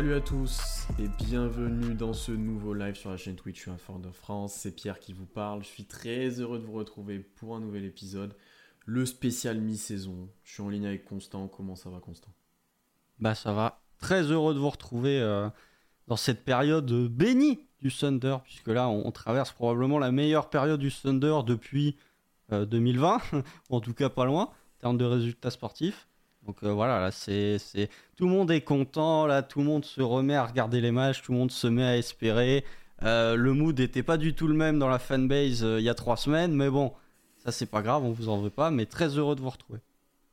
Salut à tous et bienvenue dans ce nouveau live sur la chaîne Twitch Fort de France. C'est Pierre qui vous parle. Je suis très heureux de vous retrouver pour un nouvel épisode, le spécial mi-saison. Je suis en ligne avec Constant. Comment ça va, Constant? Bah ça va. Très heureux de vous retrouver euh, dans cette période bénie du Thunder, puisque là on, traverse probablement la meilleure période du Thunder depuis 2020, euh, en tout cas pas loin, en termes de résultats sportifs. Donc euh, voilà, là, c'est, tout le monde est content, là, tout le monde se remet à regarder les matchs, tout le monde se met à espérer. Euh, le mood n'était pas du tout le même dans la fanbase il y a trois semaines, mais bon, ça c'est pas grave, on vous en veut pas, mais très heureux de vous retrouver.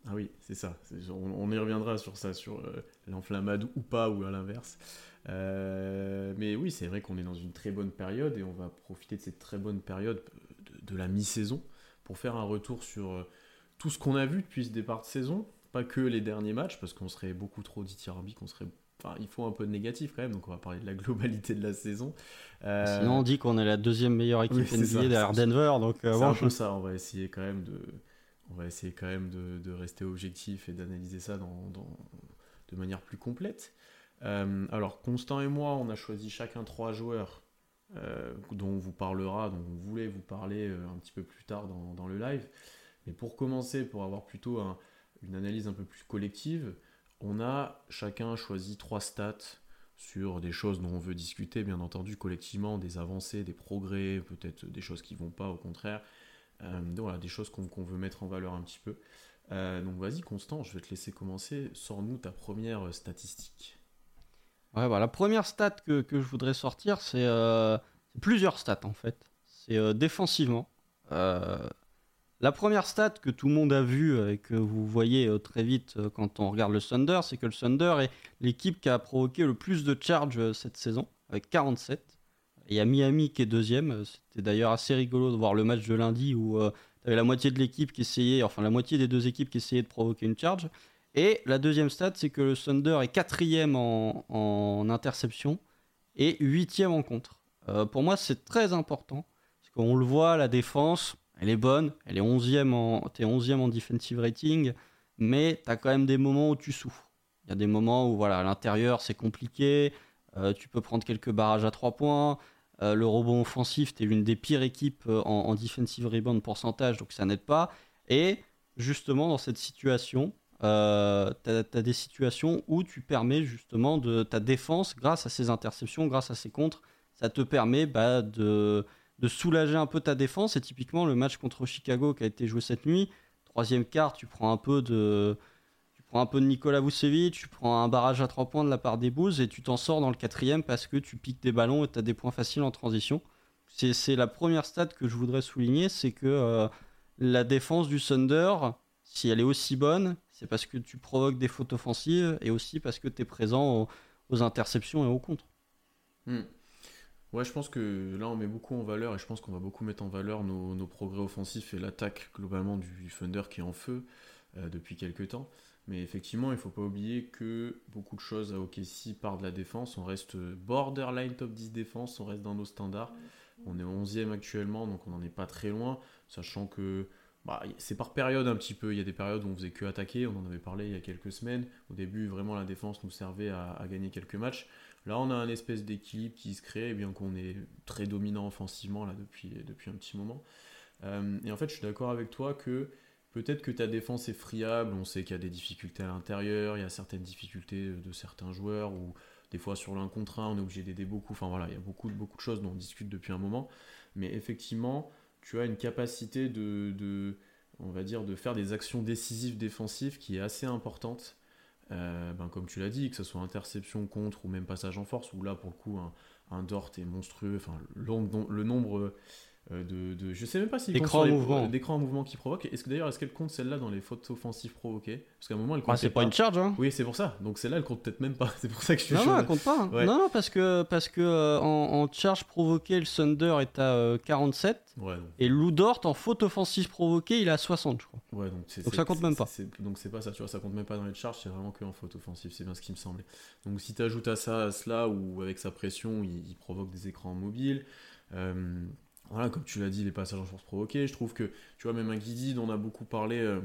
Ah oui, c'est ça. on, y reviendra sur ça, sur l'enflammade ou pas, ou à l'inverse. mais oui, c'est vrai qu'on est dans une très bonne période et on va profiter de cette très bonne période de la mi-saison pour faire un retour sur euh, tout ce qu'on a vu depuis ce départ de saison, pas que les derniers matchs, parce qu'on serait beaucoup trop dithyrambique, qu'on serait Enfin, il faut un peu de négatif quand même, donc on va parler de la globalité de la saison. Euh, Sinon, on dit qu'on est la deuxième meilleure équipe NBA derrière Denver, donc euh, c'est un peu ça. On va essayer quand même de, on va essayer quand même de, de rester objectif et d'analyser ça dans, dans, de manière plus complète. alors, Constant et moi, on a choisi chacun trois joueurs euh, dont on vous parlera, dont on voulait vous parler euh, un petit peu plus tard dans, le live. Mais pour commencer, pour avoir plutôt une analyse un peu plus collective, on a chacun choisi trois stats sur des choses dont on veut discuter, bien entendu, collectivement, des avancées, des progrès, peut-être des choses qui vont pas, au contraire. Euh, donc des choses qu'on veut mettre en valeur un petit peu. donc vas-y, Constant, je vais te laisser commencer. Sors-nous ta première statistique. Ouais, bah, la première stat que, je voudrais sortir, euh, c'est plusieurs stats en fait. C'est euh, défensivement. Euh, la première stat que tout le monde a vue et que vous voyez très vite quand on regarde le Thunder, c'est que le Thunder est l'équipe qui a provoqué le plus de charges cette saison, avec 47. Et il y a Miami qui est deuxième. C'était d'ailleurs assez rigolo de voir le match de lundi où tu avais la moitié de l'équipe qui essayait, enfin la moitié des deux équipes qui essayaient de provoquer une charge. Et la deuxième stat, c'est que le Thunder est quatrième en, interception et huitième en contre. Euh, pour moi, c'est très important. Parce qu'on le voit, la défense, elle est bonne. Elle est 11e en, es 11e en defensive rating. Mais tu as quand même des moments où tu souffres. Il y a des moments où, voilà, à l'intérieur, c'est compliqué. Euh, tu peux prendre quelques barrages à 3 points. Euh, le rebond offensif, tu es l'une des pires équipes en, en defensive rebound pourcentage, donc ça n'aide pas. Et justement, dans cette situation, euh, tu as, des situations où tu permets justement de ta défense, grâce à ces interceptions, grâce à ces contres, ça te permet bah, de, de, soulager un peu ta défense. Et typiquement, le match contre Chicago qui a été joué cette nuit, troisième quart, tu prends un peu de. Tu prends un peu de Nicolas Vucevic, tu prends un barrage à trois points de la part des Bulls et tu t'en sors dans le quatrième parce que tu piques des ballons et tu as des points faciles en transition. C'est la première stat que je voudrais souligner, c'est que euh, la défense du Thunder, si elle est aussi bonne, c'est parce que tu provoques des fautes offensives et aussi parce que tu es présent aux, interceptions et aux contres. Hmm. Ouais, je pense que là, on met beaucoup en valeur et je pense qu'on va beaucoup mettre en valeur nos, progrès offensifs et l'attaque globalement du Thunder qui est en feu euh, depuis quelques temps. Mais effectivement, il ne faut pas oublier que beaucoup de choses à OKC partent de la défense. On reste borderline top 10 défense, on reste dans nos standards. On est 11e actuellement, donc on n'en est pas très loin, sachant que bah, c'est par période un petit peu. Il y a des périodes où on faisait que attaquer, on en avait parlé il y a quelques semaines. Au début, vraiment, la défense nous servait à, gagner quelques matchs. Là, on a un espèce d'équilibre qui se crée, bien qu'on est très dominant offensivement depuis, un petit moment. Euh, et en fait, je suis d'accord avec toi que peut-être que ta défense est friable. On sait qu'il y a des difficultés à l'intérieur, il y a certaines difficultés de certains joueurs, ou des fois sur l'un contre un, on est obligé d'aider beaucoup. Enfin voilà, il y a beaucoup, beaucoup de choses dont on discute depuis un moment. Mais effectivement, tu as une capacité de, on va dire, de faire des actions décisives défensives qui est assez importante. Euh, ben, comme tu l'as dit, que ce soit interception contre ou même passage en force, où là pour le coup un, un Dort est monstrueux, enfin le nombre de, de, je sais même pas si l'écran en mouvement. d'écran en mouvement qui provoque. Est-ce que d'ailleurs est-ce qu'elle compte celle-là dans les fautes offensives provoquées? Parce qu'à un moment elle compte ah, c'est pas, une charge hein. Oui c'est pour ça. Donc celle-là elle compte peut-être même pas. C'est pour ça que je suis non non elle compte pas hein. non non parce que parce que euh, en, charge provoquée le Thunder est à 47 euh, ouais, et Lou Dort en faute offensive provoquée il est à 60 je crois. Ouais donc, donc ça compte même pas. donc c'est pas ça tu vois ça compte même pas dans les charges c'est vraiment que en faute offensive c'est bien ce qui me semblait. Donc si tu ajoutes à ça à cela ou avec sa pression il, provoque des écrans mobiles voilà, comme tu l'as dit, les passages en force provoqués. Je trouve que, tu vois, même un Guidi dont on a beaucoup parlé euh,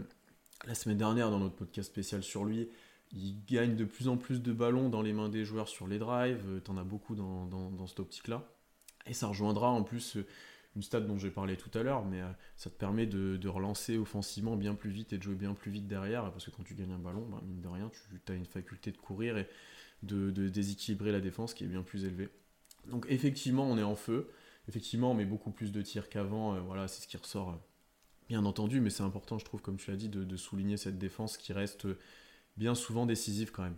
la semaine dernière dans notre podcast spécial sur lui, il gagne de plus en plus de ballons dans les mains des joueurs sur les drives. tu en as beaucoup dans, dans, cette optique-là. Et ça rejoindra en plus une stat dont j'ai parlé tout à l'heure, mais ça te permet de, relancer offensivement bien plus vite et de jouer bien plus vite derrière, parce que quand tu gagnes un ballon, bah, mine de rien, tu as une faculté de courir et de, déséquilibrer la défense qui est bien plus élevée. Donc effectivement, on est en feu. Effectivement, on met beaucoup plus de tirs qu'avant. voilà, c'est ce qui ressort bien entendu, mais c'est important, je trouve, comme tu l'as dit, de, souligner cette défense qui reste bien souvent décisive quand même.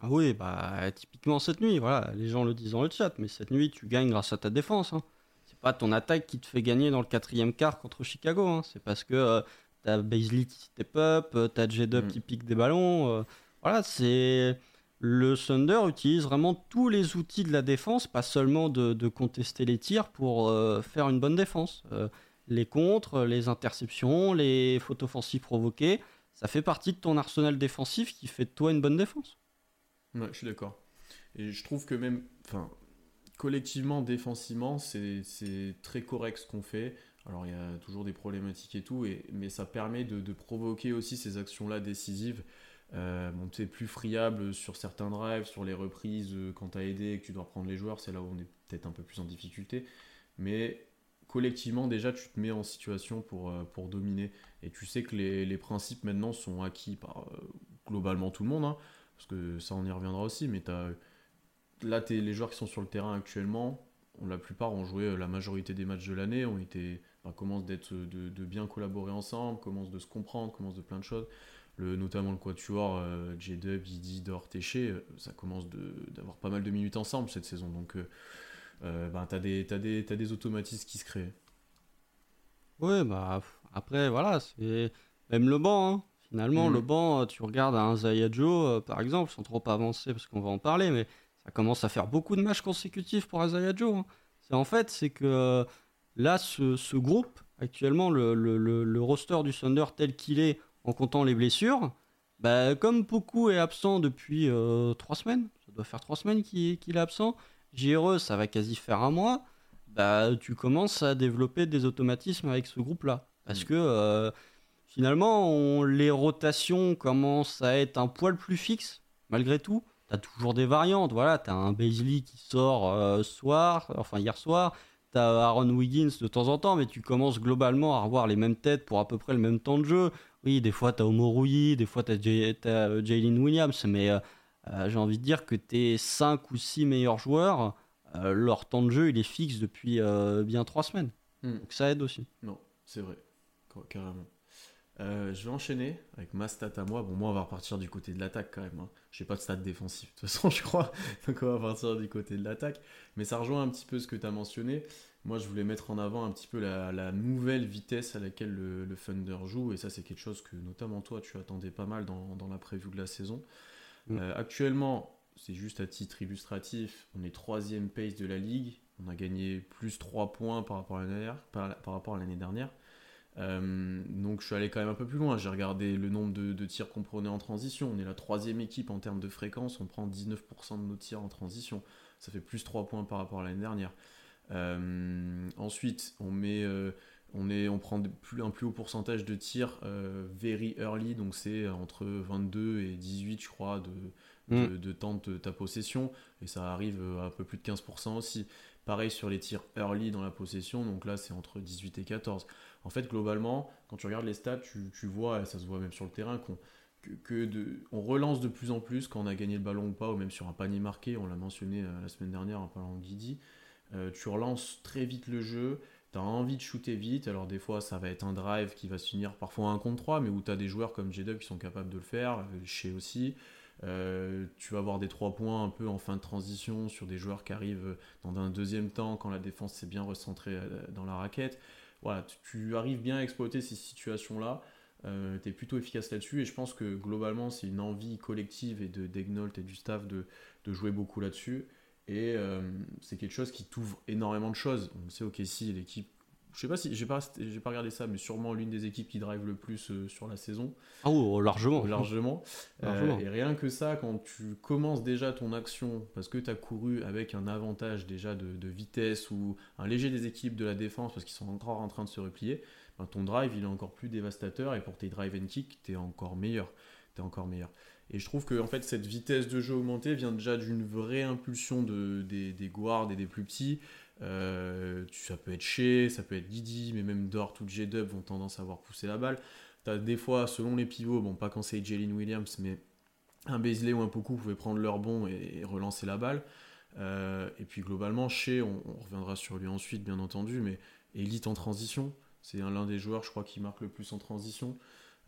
Ah oui, bah typiquement cette nuit, voilà, les gens le disent dans le chat, mais cette nuit tu gagnes grâce à ta défense. Hein. C'est pas ton attaque qui te fait gagner dans le quatrième quart contre Chicago, hein. c'est parce que euh, t'as Baisley qui step up, euh, t'as J-Dub mm. qui pique des ballons. Euh. voilà, c'est le Thunder utilise vraiment tous les outils de la défense, pas seulement de, de contester les tirs pour faire une bonne défense les contres, les interceptions, les fautes offensives provoquées. Ça fait partie de ton arsenal défensif qui fait de toi une bonne défense. Ouais, je suis d'accord. Et je trouve que même, enfin, collectivement, défensivement, c'est très correct ce qu'on fait. Alors il y a toujours des problématiques et tout, et, mais ça permet de, provoquer aussi ces actions-là décisives. Euh, bon, tu es plus friable sur certains drives, sur les reprises, euh, quand tu as aidé et que tu dois reprendre les joueurs, c'est là où on est peut-être un peu plus en difficulté. Mais collectivement, déjà, tu te mets en situation pour, euh, pour dominer. Et tu sais que les, les principes maintenant sont acquis par euh, globalement tout le monde, hein, parce que ça, on y reviendra aussi. Mais as, là, es, les joueurs qui sont sur le terrain actuellement, la plupart ont joué la majorité des matchs de l'année, ont été, commencent d'être, de, de, bien collaborer ensemble, commencent de se comprendre, commencent de plein de choses. Le, notamment le quatuor euh, J-Dub, Yidi, Dor, Téché, ça commence d'avoir pas mal de minutes ensemble cette saison. Donc euh, ben, tu as, des, des automatismes qui se créent. Oui, bah, après, voilà, c'est même le banc. Hein. Finalement, le mm. banc, tu regardes un Zaya Joe, euh, par exemple, sans trop avancer parce qu'on va en parler, mais ça commence à faire beaucoup de matchs consécutifs pour Isaiah Joe. Hein. C'est en fait, c'est que euh, là, ce, groupe, actuellement, le, le, le, roster du Thunder tel qu'il est, en comptant les blessures, bah, comme beaucoup est absent depuis trois semaines, ça doit faire trois semaines qu'il est absent, JRE, ça va quasi faire un mois, bah, tu commences à développer des automatismes avec ce groupe-là. Parce mm. que euh, finalement, les rotations commencent à être un poil plus fixes, malgré tout. Tu as toujours des variantes. Voilà, tu as un Baisley qui sort euh, soir, enfin hier soir. Tu as Aaron Wiggins de temps en temps, mais tu commences globalement à revoir les mêmes têtes pour à peu près le même temps de jeu. Oui, des fois tu as Homo des fois tu as, euh, Jalen Williams, mais euh, j'ai envie de dire que tes 5 ou 6 meilleurs joueurs, euh, leur temps de jeu, il est fixe depuis euh, bien 3 semaines. Hmm. Donc ça aide aussi. Non, c'est vrai, carrément. je vais enchaîner avec ma stat à moi. Bon, moi, on va repartir du côté de l'attaque quand même. Hein. Je n'ai pas de stat défensif, de toute façon, je crois. Donc, on va partir du côté de l'attaque. Mais ça rejoint un petit peu ce que tu as mentionné. Moi, je voulais mettre en avant un petit peu la, nouvelle vitesse à laquelle le, Thunder joue. Et ça, c'est quelque chose que, notamment toi, tu attendais pas mal dans, dans la preview de la saison. Mm. Euh, actuellement, c'est juste à titre illustratif, on est troisième pace de la ligue. On a gagné plus 3 points par rapport à l'année dernière. Par, rapport à l'année dernière. Euh, donc je suis allé quand même un peu plus loin. J'ai regardé le nombre de, tirs qu'on prenait en transition. On est la troisième équipe en termes de fréquence. On prend 19% de nos tirs en transition. Ça fait plus 3 points par rapport à l'année dernière. Euh, ensuite, on met on, est, on prend plus, un plus haut pourcentage de tirs euh, very early, donc c'est entre 22 et 18, je crois, de, mm. de, temps de ta possession, et ça arrive à un peu plus de 15% aussi. Pareil sur les tirs early dans la possession, donc là c'est entre 18 et 14. En fait, globalement, quand tu regardes les stats, tu, vois, et ça se voit même sur le terrain, qu'on que, de, on relance de plus en plus quand on a gagné le ballon ou pas, ou même sur un panier marqué, on l'a mentionné euh, la semaine dernière en parlant de Guidi. Euh, tu relances très vite le jeu, tu as envie de shooter vite. Alors, des fois, ça va être un drive qui va se finir parfois un contre 3, mais où tu as des joueurs comme J-Dub qui sont capables de le faire, euh, chez aussi. Euh, tu vas avoir des 3 points un peu en fin de transition sur des joueurs qui arrivent dans un deuxième temps quand la défense s'est bien recentrée euh, dans la raquette. Voilà, tu, arrives bien à exploiter ces situations-là. tu es plutôt efficace là-dessus et je pense que globalement c'est une envie collective et de d'Egnolt et du staff de jouer beaucoup là-dessus. Et euh, c'est quelque chose qui t'ouvre énormément de choses. On sait, ok, si l'équipe. Je sais pas si j'ai pas, j'ai pas regardé ça, mais sûrement l'une des équipes qui drive le plus euh, sur la saison. Ah oh, largement. Largement. Euh, et rien que ça, quand tu commences déjà ton action, parce que tu as couru avec un avantage déjà de, vitesse ou un léger des équipes de la défense, parce qu'ils sont encore en train de se replier, ben ton drive il est encore plus dévastateur et pour tes drive and kick, tu es encore meilleur. Es encore meilleur. Et je trouve que fait, cette vitesse de jeu augmentée vient déjà d'une vraie impulsion de, des, guards et des plus petits. Euh, ça peut être Shea, ça peut être Didi, mais même Dort ou J-Dub vont tendance à avoir poussé la balle. Tu as des fois, selon les pivots, bon, pas quand c'est Jalen Williams, mais un Beasley ou un Poku pouvaient prendre leur bon et, relancer la balle. Euh, et puis globalement, Shea, on, reviendra sur lui ensuite, bien entendu, mais élite en transition. C'est l'un des joueurs, je crois, qui marque le plus en transition.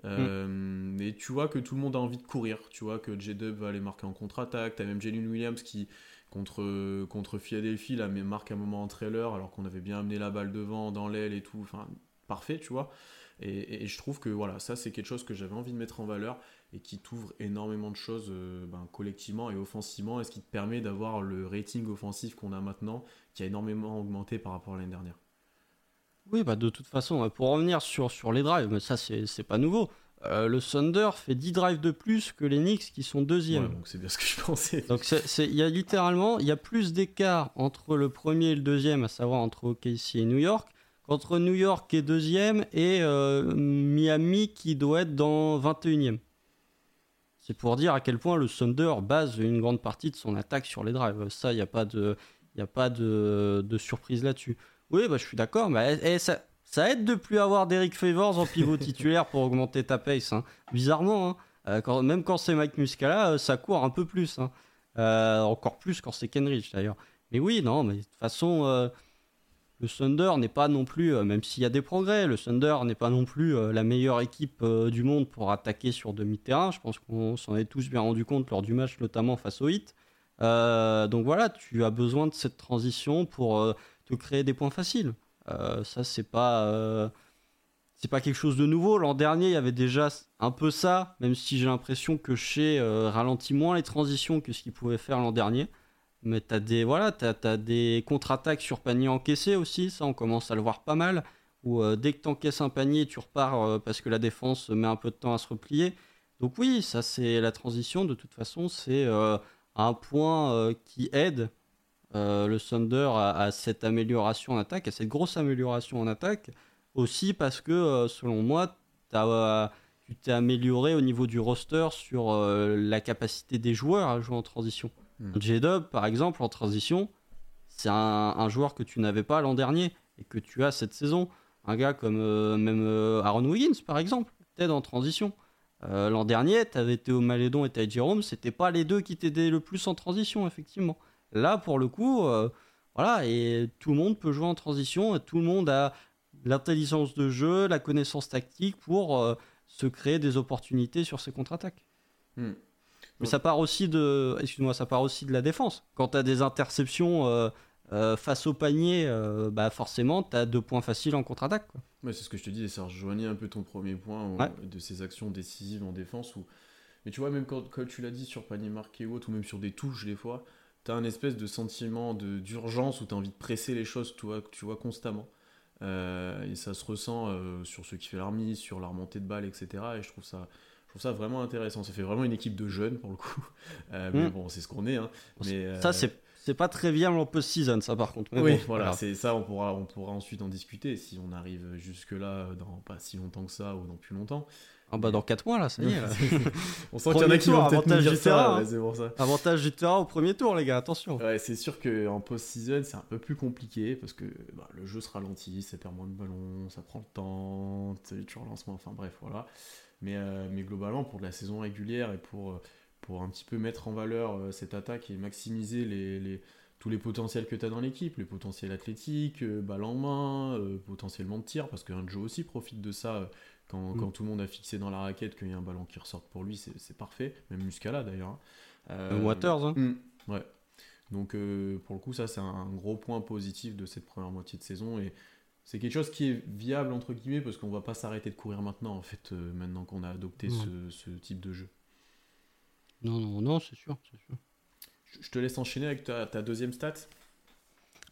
Euh, Et tu vois que tout le monde a envie de courir. Tu vois que J-Dub va aller marquer en contre-attaque. Tu as même Jalen Williams qui, contre, contre Philadelphie, là, mais marque un moment en trailer alors qu'on avait bien amené la balle devant, dans l'aile et tout. Enfin, parfait, tu vois. Et, je trouve que voilà, ça c'est quelque chose que j'avais envie de mettre en valeur et qui t'ouvre énormément de choses euh, ben, collectivement et offensivement et ce qui te permet d'avoir le rating offensif qu'on a maintenant qui a énormément augmenté par rapport à l'année dernière. Oui, bah de toute façon, pour revenir sur, sur les drives, mais ça c'est pas nouveau. Euh, le Thunder fait 10 drives de plus que les Knicks qui sont deuxième. donc c'est bien ce que je pensais. Donc il y a littéralement il y a plus d'écart entre le premier et le deuxième, à savoir entre OKC et New York, qu'entre New York qui est deuxième et euh, Miami qui doit être dans 21e. C'est pour dire à quel point le Thunder base une grande partie de son attaque sur les drives. Ça, il n'y a pas de, y a pas de, de surprise là-dessus. Oui, bah, je suis d'accord, mais eh, eh, ça, aide de plus avoir Derek Favors en pivot titulaire pour augmenter ta pace. Hein. Bizarrement, hein. euh, quand, même quand c'est Mike Muscala, euh, ça court un peu plus. Hein. Euh, encore plus quand c'est Kenrich d'ailleurs. Mais oui, non, mais de toute façon, le Thunder n'est pas non plus, même s'il y a des progrès, le Thunder n'est pas non plus la meilleure équipe du monde pour attaquer sur demi-terrain. Je pense qu'on s'en est tous bien rendu compte lors du match, notamment face au Hit. donc voilà, tu as besoin de cette transition pour te créer des points faciles. Euh, ça, c'est pas, euh, c'est pas quelque chose de nouveau. L'an dernier, il y avait déjà un peu ça, même si j'ai l'impression que chez euh, ralentit moins les transitions que ce qu'il pouvait faire l'an dernier. Mais tu as des, voilà, as, des contre-attaques sur panier encaissé aussi, ça on commence à le voir pas mal. Où dès que tu encaisses un panier, tu repars parce que la défense met un peu de temps à se replier. Donc oui, ça c'est la transition, de toute façon, c'est un point qui aide euh, le Thunder a, cette amélioration en attaque, a cette grosse amélioration en attaque, aussi parce que, euh, selon moi, as, tu t'es amélioré au niveau du roster sur euh, la capacité des joueurs à jouer en transition. Hmm. J-Dub, par exemple, en transition, c'est un, joueur que tu n'avais pas l'an dernier et que tu as cette saison. Un gars comme même Aaron Wiggins, par exemple, t'aide en transition. l'an dernier, tu avais Théo Malédon et Ty Jerome, c'était pas les deux qui t'aidaient le plus en transition, effectivement. Là, pour le coup, euh, voilà, et tout le monde peut jouer en transition, et tout le monde a l'intelligence de jeu, la connaissance tactique pour euh, se créer des opportunités sur ses contre-attaques. Hmm. Mais ça part aussi de, excuse-moi, ça part aussi de la défense. Quand tu as des interceptions euh, face au panier, bah forcément, tu as deux points faciles en contre-attaque. c'est ce que je te dis, et ça rejoignait un peu ton premier point de ces actions décisives en défense. Où... Mais tu vois, même quand, quand tu l'as dit sur panier marqué ou autre, ou même sur des touches, des fois, tu as un espèce de sentiment d'urgence où tu as envie de presser les choses, tu vois, tu vois constamment. Euh, et ça se ressent euh, sur ce qui fait l'armée, sur la remontée de balles, etc. Et je trouve ça, je trouve ça vraiment intéressant. Ça fait vraiment une équipe de jeunes pour le coup. Euh, mais mm. bon, c'est ce qu'on est. Hein. Mais, ça, c'est c'est pas très viable en post-season, ça par contre. oui, voilà, c'est ça, on pourra, on pourra ensuite en discuter si on arrive jusque-là dans pas si longtemps que ça ou dans plus longtemps. Ah bah dans 4 mois là, ça y est. On sent qu'il y en a qui vont peut-être dire ça, c'est pour ça. Avantage du terrain au premier tour les gars, attention. Ouais, c'est sûr qu'en post-season c'est un peu plus compliqué parce que bah, le jeu se ralentit, ça perd moins de ballons, ça prend le temps, tu relances moins, enfin bref voilà. Mais, euh, mais globalement pour de la saison régulière et pour, euh, pour un petit peu mettre en valeur euh, cette attaque et maximiser les, les tous les potentiels que tu as dans l'équipe, les potentiels athlétiques, balle en main, potentiellement de tir, parce qu'un Joe aussi profite de ça. Quand, tout le monde a fixé dans la raquette qu'il y a un ballon qui ressorte pour lui, c'est parfait. Même Muscala d'ailleurs. Hein. Euh, Waters. Hein. Mm, ouais. Donc euh, pour le coup, ça c'est un gros point positif de cette première moitié de saison et c'est quelque chose qui est viable entre guillemets parce qu'on va pas s'arrêter de courir maintenant en fait euh, maintenant qu'on a adopté ce, type de jeu. Non non non c'est sûr c'est sûr. Je te laisse enchaîner avec ta, deuxième stat.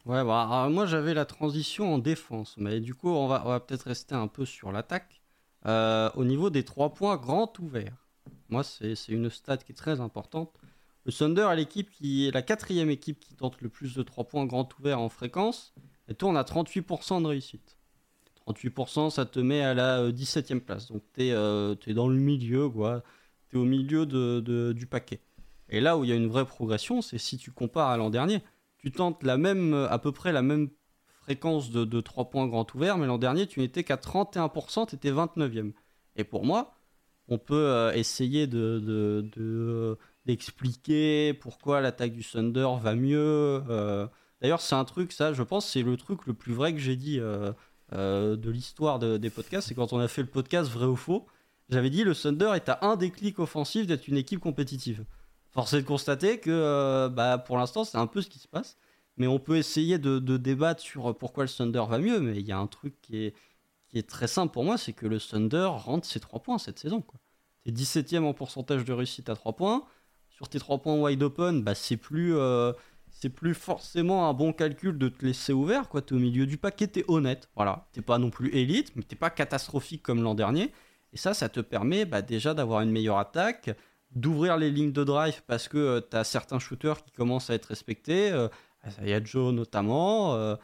Ouais bah moi j'avais la transition en défense mais du coup on va, on va peut-être rester un peu sur l'attaque. Euh, au niveau des trois points grand ouverts, moi, c'est une stat qui est très importante. Le Thunder est l'équipe qui est la quatrième équipe qui tente le plus de trois points grand ouverts en fréquence et tourne à 38% de réussite. 38%, ça te met à la 17e euh, place. Donc, tu es, euh, dans le milieu, quoi. tu es au milieu de, du paquet. Et là où il y a une vraie progression, c'est si tu compares à l'an dernier. Tu tentes la même, à peu près la même fréquence de, de 3 points grand ouvert, mais l'an dernier, tu n'étais qu'à 31%, tu étais 29e. Et pour moi, on peut euh, essayer de, de, d'expliquer pourquoi l'attaque du Thunder va mieux. Euh. D'ailleurs, c'est un truc, ça, je pense, c'est le truc le plus vrai que j'ai dit euh, de l'histoire des podcasts. C'est quand on a fait le podcast Vrai ou Faux. J'avais dit le Thunder est à un déclic offensif d'être une équipe compétitive. Force est de constater que bah, pour l'instant, c'est un peu ce qui se passe. Mais on peut essayer de, débattre sur pourquoi le Thunder va mieux. Mais il y a un truc qui est, très simple pour moi c'est que le Thunder rentre ses 3 points cette saison. Tu es 17ème en pourcentage de réussite à 3 points. Sur tes 3 points wide open, bah, c'est plus, euh, plus forcément un bon calcul de te laisser ouvert. Tu es au milieu du paquet, tu es honnête. Voilà. Tu pas non plus élite, mais tu pas catastrophique comme l'an dernier. Et ça, ça te permet bah, déjà d'avoir une meilleure attaque, d'ouvrir les lignes de drive parce que euh, tu as certains shooters qui commencent à être respectés. Euh, Joe notamment. Euh,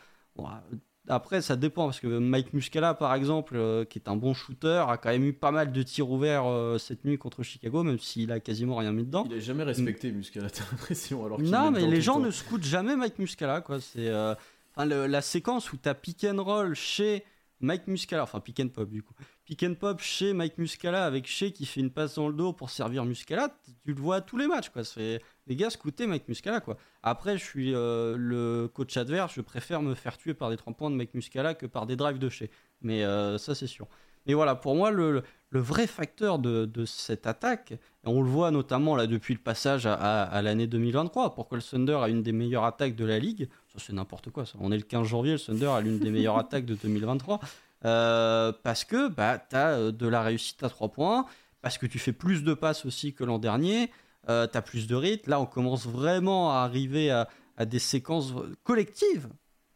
après, ça dépend parce que Mike Muscala, par exemple, euh, qui est un bon shooter, a quand même eu pas mal de tirs ouverts euh, cette nuit contre Chicago, même s'il a quasiment rien mis dedans. Il a jamais respecté Muscala, t'as l'impression. Alors non, mais les gens ne scoutent jamais Mike Muscala, quoi. C'est euh, la séquence où t'as pick and roll chez Mike Muscala, enfin pick and pop du coup, pick and pop chez Mike Muscala avec Shea qui fait une passe dans le dos pour servir Muscala, tu le vois à tous les matchs quoi. C'est les gars, scoutez Mike Muscala quoi. Après, je suis euh, le coach adverse, je préfère me faire tuer par des 3 points de Mike Muscala que par des drives de Shea. Mais euh, ça c'est sûr. Mais voilà, pour moi, le, vrai facteur de, cette attaque, on le voit notamment là depuis le passage à, l'année 2023, pourquoi le Thunder a une des meilleures attaques de la ligue, ça c'est n'importe quoi, on est le 15 janvier, le Thunder a l'une des meilleures attaques de 2023, euh, parce que bah, tu as euh, de la réussite à 3 points, parce que tu fais plus de passes aussi que l'an dernier, euh, tu as plus de rythme, là on commence vraiment à arriver à, des séquences collectives,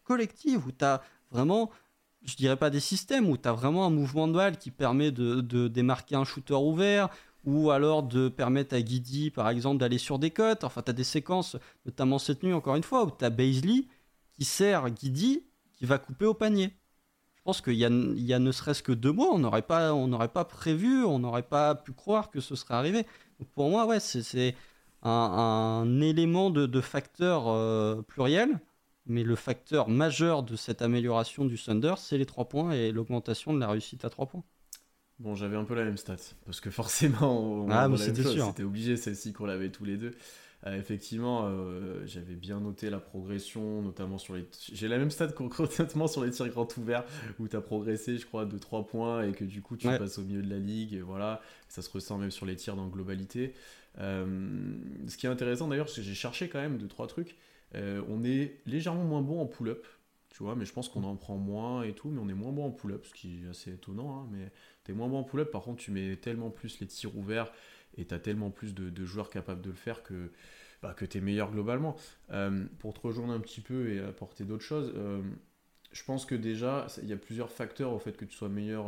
collectives, où tu as vraiment je dirais pas des systèmes où tu as vraiment un mouvement de balle qui permet de, démarquer un shooter ouvert ou alors de permettre à Guidi par exemple d'aller sur des cotes. Enfin, tu as des séquences, notamment cette nuit encore une fois, où tu as Baisley qui sert Guidi qui va couper au panier. Je pense qu'il y a, ne serait-ce que deux mois, on n'aurait pas, pas prévu, on n'aurait pas pu croire que ce serait arrivé. pour moi, ouais, c'est un, élément de, facteur euh, pluriel mais le facteur majeur de cette amélioration du Thunder, c'est les 3 points et l'augmentation de la réussite à 3 points. Bon, j'avais un peu la même stat, parce que forcément, ah, c'était obligé celle-ci qu'on l'avait tous les deux. Euh, effectivement, euh, j'avais bien noté la progression, notamment sur les. J'ai la même stat concrètement sur les tirs grands ouverts, où tu as progressé, je crois, de 3 points et que du coup tu passes au milieu de la ligue. Et voilà, ça se ressent même sur les tirs dans globalité. Euh, ce qui est intéressant d'ailleurs, c'est que j'ai cherché quand même 2-3 trucs. On est légèrement moins bon en pull-up, tu vois, mais je pense qu'on en prend moins et tout, mais on est moins bon en pull-up, ce qui est assez étonnant, hein, mais t'es moins bon en pull-up, par contre tu mets tellement plus les tirs ouverts et t'as tellement plus de, joueurs capables de le faire que, bah, que t'es meilleur globalement. Euh, pour te rejoindre un petit peu et apporter d'autres choses, euh, je pense que déjà, il y a plusieurs facteurs au fait que tu sois meilleur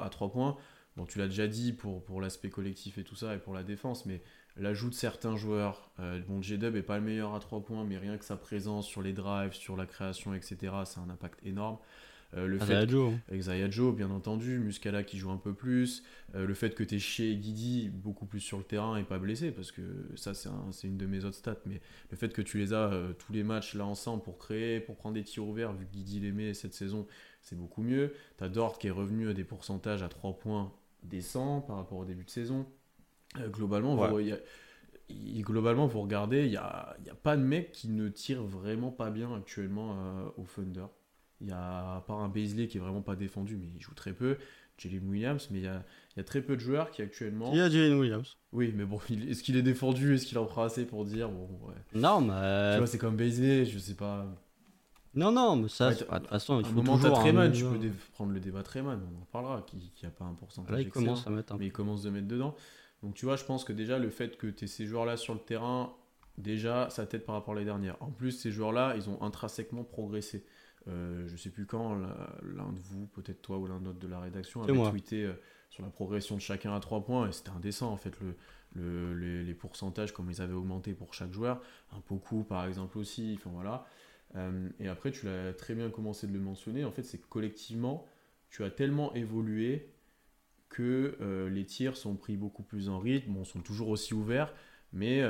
à 3 points. Bon, tu l'as déjà dit pour, l'aspect collectif et tout ça, et pour la défense, mais l'ajout de certains joueurs. Euh, bon, J-Dub est pas le meilleur à 3 points, mais rien que sa présence sur les drives, sur la création, etc., ça a un impact énorme. Euh, le fait Joe. avec Joe, bien entendu, Muscala qui joue un peu plus, euh, le fait que tu es chez Guidi beaucoup plus sur le terrain et pas blessé, parce que ça c'est une de mes autres stats, mais le fait que tu les as tous les matchs là ensemble pour créer, pour prendre des tirs ouverts, vu que Guidi les met cette saison, c'est beaucoup mieux. Tu as Dort qui est revenu à des pourcentages à 3 points décents par rapport au début de saison. Euh, globalement, vous, globalement, vous regardez, il n'y a, y a, pas de mec qui ne tire vraiment pas bien actuellement euh, au Thunder. Il y a, à part un Baisley qui est vraiment pas défendu, mais il joue très peu. Jalen Williams, mais il y a, y a, très peu de joueurs qui actuellement. Il y a Jalen Williams. Oui, mais bon, est-ce qu'il est défendu? Est-ce qu'il en prend assez pour dire bon, ouais. Non, mais. Tu vois, c'est comme Baisley, je sais pas. Non, non, mais ça, de toute façon, il faut moment, toujours. Treman, tu peux prendre le débat Treman, on en parlera, qui, qui a pas un pourcentage. Là, il commence à mettre un Mais il commence de mettre dedans. Donc tu vois, je pense que déjà le fait que tu aies ces joueurs-là sur le terrain, déjà ça t'aide par rapport à les dernières. En plus, ces joueurs-là, ils ont intrinsèquement progressé. Euh, je sais plus quand, l'un de vous, peut-être toi ou l'un d'autre de la rédaction, avait tweeté euh, sur la progression de chacun à 3 points, et c'était indécent en fait, le, les, pourcentages, comme ils avaient augmenté pour chaque joueur. Un Poku par exemple aussi, enfin voilà. Euh, et après, tu l'as très bien commencé de le mentionner, en fait, c'est que collectivement, tu as tellement évolué que les tirs sont pris beaucoup plus en rythme, bon, sont toujours aussi ouverts, mais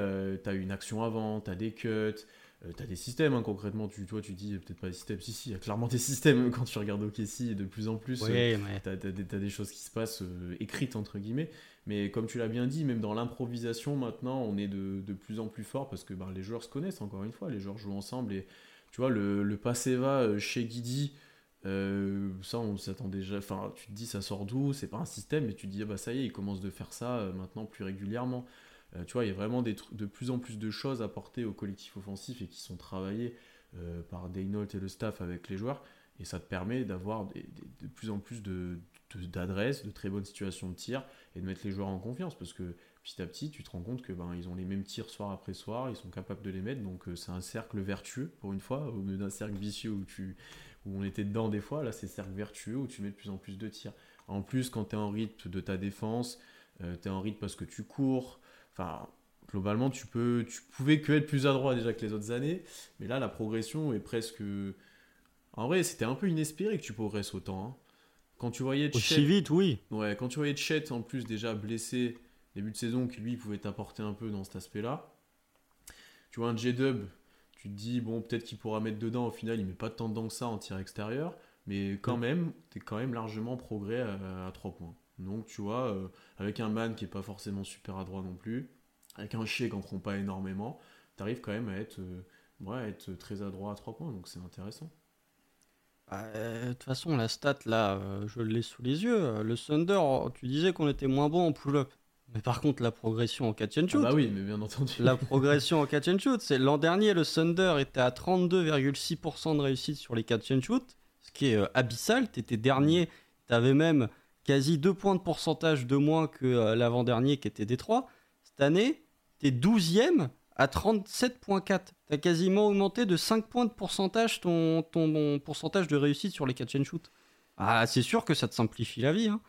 tu as une action avant, tu as des cuts, euh, tu as des systèmes hein, concrètement, tu, toi tu dis peut-être pas des systèmes, si, si, il y a clairement des systèmes quand tu regardes OKC de plus en plus, euh, tu as, des choses qui se passent euh, écrites entre guillemets, mais comme tu l'as bien dit, même dans l'improvisation maintenant on est de, de, plus en plus fort parce que bah, les joueurs se connaissent encore une fois, les joueurs jouent ensemble et tu vois le, le va chez Guidi, ça on s'attend déjà, enfin tu te dis ça sort d'où, c'est pas un système, mais tu te dis ah, bah ça y est, il commence de faire ça maintenant plus régulièrement. Euh, tu vois, il y a vraiment des, de plus en plus de choses apportées au collectif offensif et qui sont travaillées euh, par Daynault et le staff avec les joueurs. Et ça te permet d'avoir de plus en plus d'adresses, de, de, très bonnes situations de tir et de mettre les joueurs en confiance parce que petit à petit, tu te rends compte que ben, ils ont les mêmes tirs soir après soir, ils sont capables de les mettre. Donc euh, c'est un cercle vertueux pour une fois, au lieu d'un cercle vicieux où, tu, où on était dedans des fois. Là, c'est cercle vertueux où tu mets de plus en plus de tirs. En plus, quand tu es en rythme de ta défense, tu es en rythme parce que tu cours, Enfin, globalement, tu peux, tu pouvais que être plus adroit déjà que les autres années, mais là, la progression est presque. En vrai, c'était un peu inespéré que tu progresses autant. Hein. Quand tu voyais Aussi vite, oui. Ouais, quand tu voyais Chet en plus déjà blessé début de saison, qui lui pouvait t'apporter un peu dans cet aspect-là. Tu vois un J-Dub, tu te dis, bon, peut-être qu'il pourra mettre dedans, au final, il met pas tant dedans que ça en tir extérieur, mais quand même, tu es quand même largement progrès à, à 3 points. Donc, tu vois, euh, avec un man qui est pas forcément super adroit non plus, avec un chien qui en prend pas énormément, tu arrives quand même à être, euh, être très adroit à 3 points, donc c'est intéressant. Bah, euh, de toute façon, la stat là, je l'ai sous les yeux. Le Thunder, tu disais qu'on était moins bon en pull-up. Mais par contre, la progression en catch and shoot. Ah bah oui, mais bien entendu. La progression en catch and shoot, c'est l'an dernier, le Thunder était à 32,6% de réussite sur les catch and shoot, ce qui est abyssal. Tu étais dernier, tu avais même quasi 2 points de pourcentage de moins que euh, l'avant-dernier qui était Détroit. Cette année, tu es 12e à 37.4. Tu as quasiment augmenté de 5 points de pourcentage ton, ton, pourcentage de réussite sur les catch and shoot. Ah, c'est sûr que ça te simplifie la vie. Hein.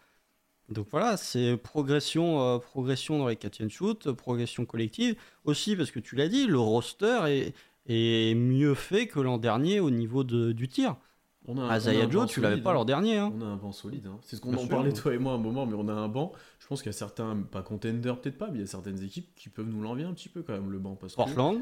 Donc voilà, c'est progression, euh, progression dans les catch and shoot, progression collective. Aussi, parce que tu l'as dit, le roster est, est mieux fait que l'an dernier au niveau de, du tir. On a, Isaiah Joe, tu l'avais pas l'an dernier. Hein. On a un banc solide. Hein. C'est ce qu'on en parlait, toi et moi, à un moment, mais on a un banc. Je pense qu'il y a certains, pas contenders peut-être pas, mais il y a certaines équipes qui peuvent nous l'envier un petit peu quand même, le banc. Parce Portland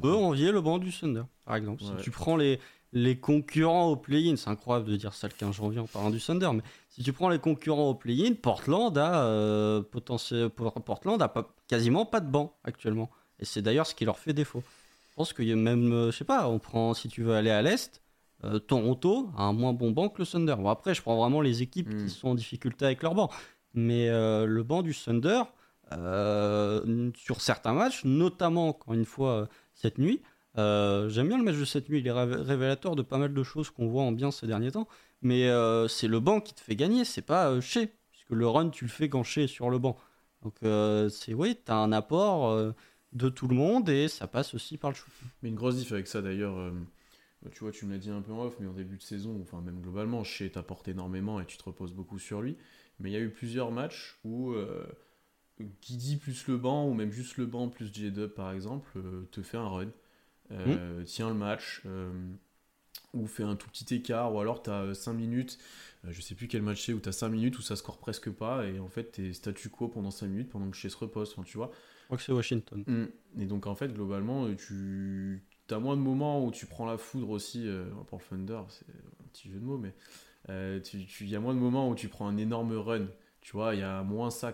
peut envier le banc du Thunder, par exemple. Si tu prends les, les concurrents au play-in, c'est incroyable de dire ça le 15 janvier en parlant du Thunder, mais si tu prends les concurrents au play-in, Portland a, euh, potentiel, Portland a pas, quasiment pas de banc actuellement. Et c'est d'ailleurs ce qui leur fait défaut. Je pense qu'il y a même, euh, je sais pas, on prend, si tu veux aller à l'Est, euh, Toronto a un moins bon banc que le Thunder. Bon, après, je prends vraiment les équipes qui hmm. sont en difficulté avec leur banc. Mais euh, le banc du Thunder, euh, sur certains matchs, notamment encore une fois cette nuit, j'aime bien le match de cette nuit, il est révélateur de pas mal de choses qu'on voit en bien ces derniers temps. Mais c'est le banc qui te fait gagner, c'est pas chez, puisque le run, tu le fais quand chez sur le banc. Donc c'est oui, tu as un apport de tout le monde et ça passe aussi par le shoot. Mais une grosse diff avec ça d'ailleurs tu vois, tu me l'as dit un peu en off, mais en début de saison, enfin même globalement, Shea t'apporte énormément et tu te reposes beaucoup sur lui. Mais il y a eu plusieurs matchs où euh, dit plus le banc, ou même juste le banc plus J-Dub par exemple, euh, te fait un run, euh, hmm. tient le match, euh, ou fait un tout petit écart, ou alors tu as 5 minutes, je sais plus quel match c'est, où tu as 5 minutes où ça score presque pas, et en fait tu es statu quo pendant 5 minutes pendant que Shea se repose, enfin, tu vois. Je crois que c'est Washington. Hmm. Et donc en fait, globalement, tu T'as moins de moments où tu prends la foudre aussi, euh, pour le Thunder, c'est un petit jeu de mots, mais euh, il y a moins de moments où tu prends un énorme run, tu vois, il y a moins ça,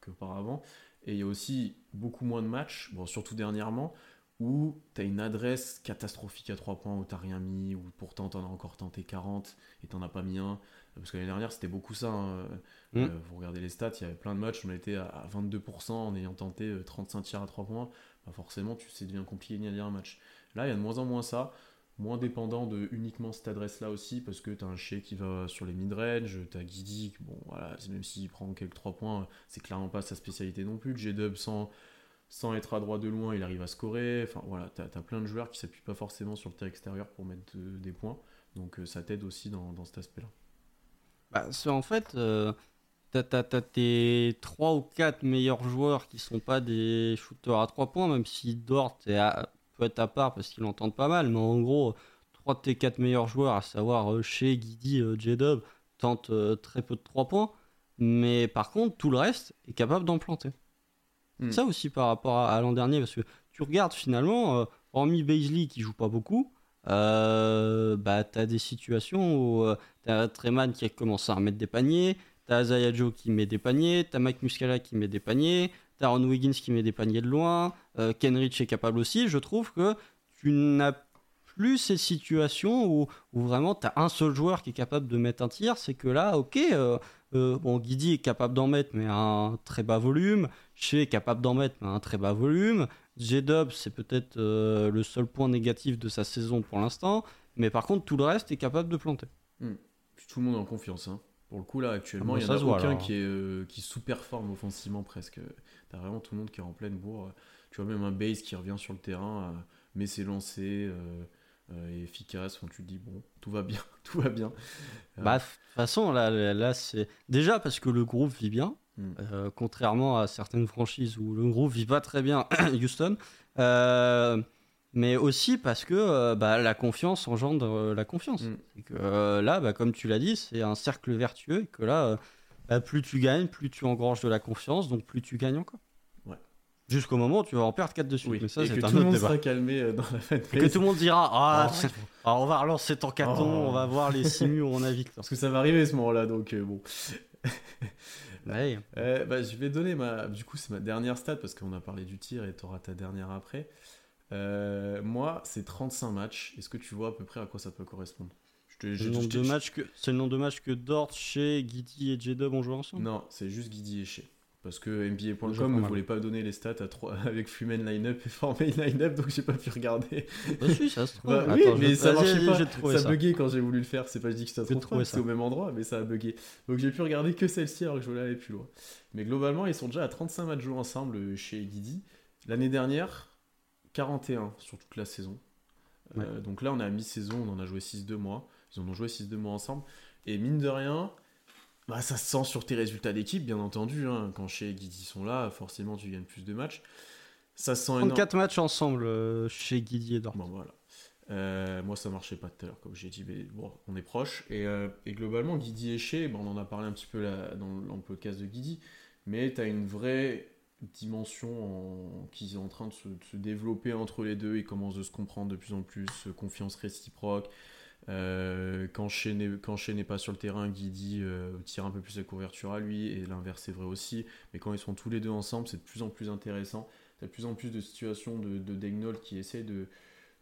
qu'auparavant, et il y a aussi beaucoup moins de matchs, surtout dernièrement, où tu une adresse catastrophique à 3 points où tu rien mis, ou pourtant tu en as encore tenté 40 et tu as pas mis un. Parce que l'année dernière, c'était beaucoup ça. Hein. Mm. Euh, vous regardez les stats, il y avait plein de matchs on était à 22% en ayant tenté 35 tirs à 3 points forcément, tu sais, devient compliqué de gagner un match. Là, il y a de moins en moins ça, moins dépendant de uniquement cette adresse-là aussi, parce que tu as un Shea qui va sur les mid-range, tu as Guidi, bon, voilà, même s'il prend quelques 3 points, c'est clairement pas sa spécialité non plus. G-Dub, sans, sans être à droite de loin, il arrive à scorer. Enfin, voilà, tu as, plein de joueurs qui s'appuient pas forcément sur le terrain extérieur pour mettre des points, donc euh, ça t'aide aussi dans, cet aspect-là. Bah, en fait. Euh, t'as tes 3 ou 4 meilleurs joueurs qui sont pas des shooters à 3 points, même si Dort peut être à part parce qu'ils l'entendent pas mal, mais en gros, 3 de tes 4 meilleurs joueurs, à savoir euh, chez Guidi, euh, J-Dub, tentent euh, très peu de 3 points. Mais par contre, tout le reste est capable d'en planter. Mm. Ça aussi par rapport à, à l'an dernier, parce que tu regardes finalement, euh, hormis Baisley qui joue pas beaucoup, euh, bah t'as des situations où euh, t'as Treman qui a commencé à remettre des paniers, t'as Isaiah Joe qui met des paniers, t'as Mike Muscala qui met des paniers, t'as Ron Wiggins qui met des paniers de loin, euh, Kenrich est capable aussi. Je trouve que tu n'as plus ces situations où, où vraiment t'as un seul joueur qui est capable de mettre un tir. C'est que là, ok, euh, euh, bon, Guidi est capable d'en mettre, mais à un très bas volume. Shea est capable d'en mettre, mais à un très bas volume. J-Dub, c'est peut-être euh, le seul point négatif de sa saison pour l'instant. Mais par contre, tout le reste est capable de planter. Puis tout le monde est en confiance. hein. Pour le coup, là, actuellement, Ah il bon, y en ça a aucun alors. qui, est, euh, qui sous-performe offensivement presque. T'as vraiment tout le monde qui est en pleine bourre. Tu vois même un base qui revient sur le terrain, euh, met ses lancers, euh, est efficace. Enfin, tu te dis, bon, tout va bien, tout va bien. Bah, de toute façon, là, là, c'est. Déjà parce que le groupe vit bien, Mm. euh, contrairement à certaines franchises où le groupe vit pas très bien, Houston. Euh, mais aussi parce que euh, bah, la confiance engendre la confiance. Mm. Et que, là, bah, comme tu l'as dit, c'est un cercle vertueux et que là, bah, plus tu gagnes, plus tu engranges de la confiance, donc plus tu gagnes encore. Ouais. Jusqu'au moment où tu vas en perdre 4 de suite. oui. Mais ça, et que un tout le monde débat. sera calmé dans la fin de Et que tout le monde dira Ah, Ah, ah, on va relancer ton caton, Oh. on va voir les simus où on a victoire. Parce que ça va arriver ce moment-là, donc euh, bon. Ouais. Euh, bah, je vais donner ma. Du coup, c'est ma dernière stat parce qu'on a parlé du tir et tu auras ta dernière après. Euh, moi, c'est 35 matchs. Est-ce que tu vois à peu près à quoi ça peut correspondre? C'est le, nombre de matchs que, c'est le nombre de matchs que Dort, Shea, Guidi et J-Dub ont joué ensemble? Non, c'est juste Guidi et Shea. Parce que NBA.com ne voulait pas donner les stats à trois, avec Fumen Lineup et Formé Lineup, donc j'ai pas pu regarder. Bah si, ça se trouve. Bah, Attends, oui, mais ça marchait pas. ça ça. buguait quand j'ai voulu le faire. C'est pas je dis que ça se trouve c'est au même endroit, mais ça a bugué. Donc j'ai pu regarder que celle-ci alors que je voulais aller plus loin. Mais globalement, ils sont déjà à 35 matchs joués ensemble euh, chez Guidi. L'année dernière, 41 sur toute la saison. Euh, donc là, on est à mi-saison, on en a joué 6-2 mois. Ils en ont joué 6-2 mois ensemble. Et mine de rien, bah, ça se sent sur tes résultats d'équipe, bien entendu. hein. Quand chez Guidi sont là, forcément, tu gagnes plus de matchs. Ça se sent énorme. 34 matchs ensemble euh, chez Guidi et Dort. Bon, voilà. Euh, moi, ça marchait pas tout à l'heure, comme j'ai dit, mais bon, on est proche. Et, euh, et globalement, Guidi et bon, on en a parlé un petit peu là, dans, le- dans le podcast de Guidi, mais tu as une vraie dimension en- qui est en train de se, de se développer entre les deux. Ils commencent de se comprendre de plus en plus, confiance réciproque. Quand Shea n'est pas sur le terrain, Guidi euh, tire un peu plus la couverture à lui, et l'inverse est vrai aussi. Mais quand ils sont tous les deux ensemble, c'est de plus en plus intéressant. T'as de plus en plus de situations de, de Daigneault qui essaient de,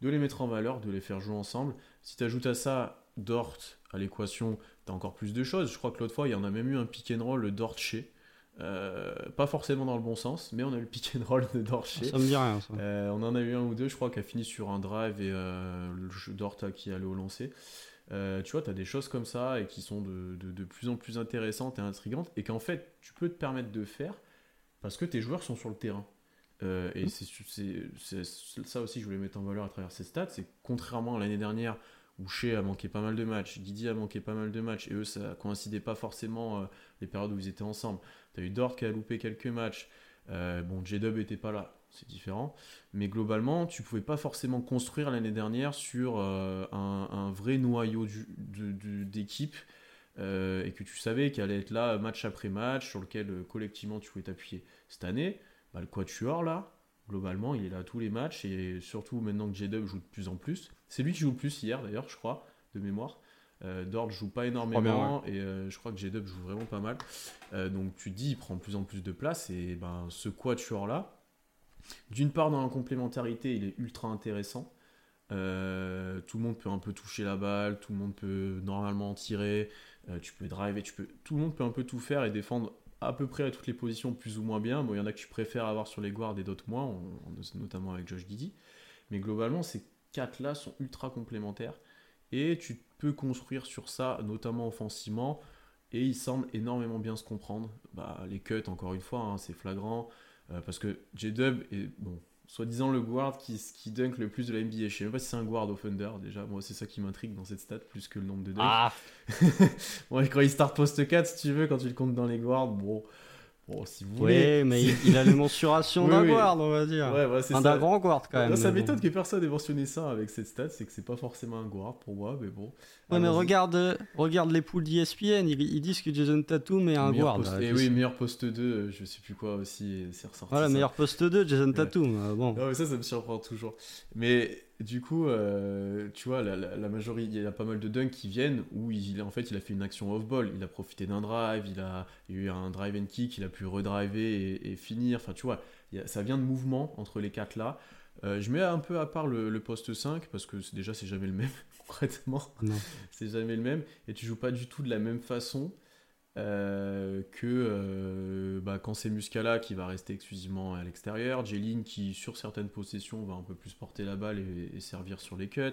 les mettre en valeur, de les faire jouer ensemble. Si tu ajoutes à ça Dort à l'équation, tu as encore plus de choses. Je crois que l'autre fois, il y en a même eu un pick and roll Dort chez. pas forcément dans le bon sens, mais on a eu le pick and roll de Dort chez. Ça me dit rien, ça. Euh, on en a eu un ou deux, je crois, qui a fini sur un drive et euh, le jeu Dort a- qui allait au lancer. Euh, tu vois, tu as des choses comme ça et qui sont de, de- de plus en plus intéressantes et intrigantes et qu'en fait, tu peux te permettre de faire parce que tes joueurs sont sur le terrain. Euh, et c'est c'est- ça aussi que je voulais mettre en valeur à travers ces stats, c'est contrairement à l'année dernière Shea a manqué pas mal de matchs, Guidi a manqué pas mal de matchs, et eux ça coïncidait pas forcément euh, les périodes où ils étaient ensemble. T'as eu Dort qui a loupé quelques matchs, euh, bon J-Dub était pas là, c'est différent, mais globalement tu pouvais pas forcément construire l'année dernière sur euh, un, vrai noyau d'équipe et que tu savais qu'il allait être là match après match, sur lequel collectivement tu pouvais t'appuyer. Cette année, bah, le quatuor là, globalement, il est là tous les matchs et surtout maintenant que J-Dub joue de plus en plus. C'est lui qui joue le plus hier d'ailleurs, je crois, de mémoire. Euh, Dort joue pas énormément bien, et euh, je crois que J-Dub joue vraiment pas mal. Euh, donc tu te dis, il prend de plus en plus de place et ben, ce quatuor là, d'une part dans la complémentarité, il est ultra intéressant. Euh, tout le monde peut un peu toucher la balle, tout le monde peut normalement en tirer, tu peux driver, tu peux, tout le monde peut un peu tout faire et défendre à peu près à toutes les positions plus ou moins bien. Bon, il y en a que tu préfères avoir sur les guards et d'autres moins, notamment avec Josh Giddy. Mais globalement, ces quatre là sont ultra complémentaires et tu peux construire sur ça, notamment offensivement. Et ils semblent énormément bien se comprendre. Bah, les cuts, encore une fois, hein, c'est flagrant. euh, parce que J-Dub est, bon, soi-disant le guard qui, qui dunk le plus de la NBA. Je sais même pas si c'est un guard au Thunder, déjà. Moi, c'est ça qui m'intrigue dans cette stat, plus que le nombre de dunks. Ah, Bon, et quand il start post 4, si tu veux, quand tu le comptes dans les guards, bon, Bon, si vous voulez. Oui, mais il, a les mensurations d'un guard, on va dire. Ouais, ouais, c'est d'un grand guard quand même. ça m'étonne que personne ait mentionné ça avec cette stat, c'est que c'est pas forcément un guard pour moi, mais bon. Ouais, mais regarde, regarde les poules d'ESPN, ils, disent que Jason Tatum est un guard. et eh oui, meilleur poste 2, je sais plus quoi aussi, c'est ressorti. Voilà, meilleur poste 2, Jason Tatum. Euh, bon. Non, mais ça, ça me surprend toujours. Mais du coup, euh, tu vois, la, majorité, il y a pas mal de dunks qui viennent où il, en fait, il a fait une action off-ball. Il a profité d'un drive, il a, eu un drive and kick, il a pu redriver et, finir. Enfin, tu vois, ça vient de mouvement entre les quatre là. Euh, je mets un peu à part le, poste 5 parce que déjà, c'est jamais le même, concrètement. C'est jamais le même. Et tu joues pas du tout de la même façon. Euh, que euh, bah, quand c'est Muscala qui va rester exclusivement à l'extérieur, Jeline qui sur certaines possessions va un peu plus porter la balle et, servir sur les cuts,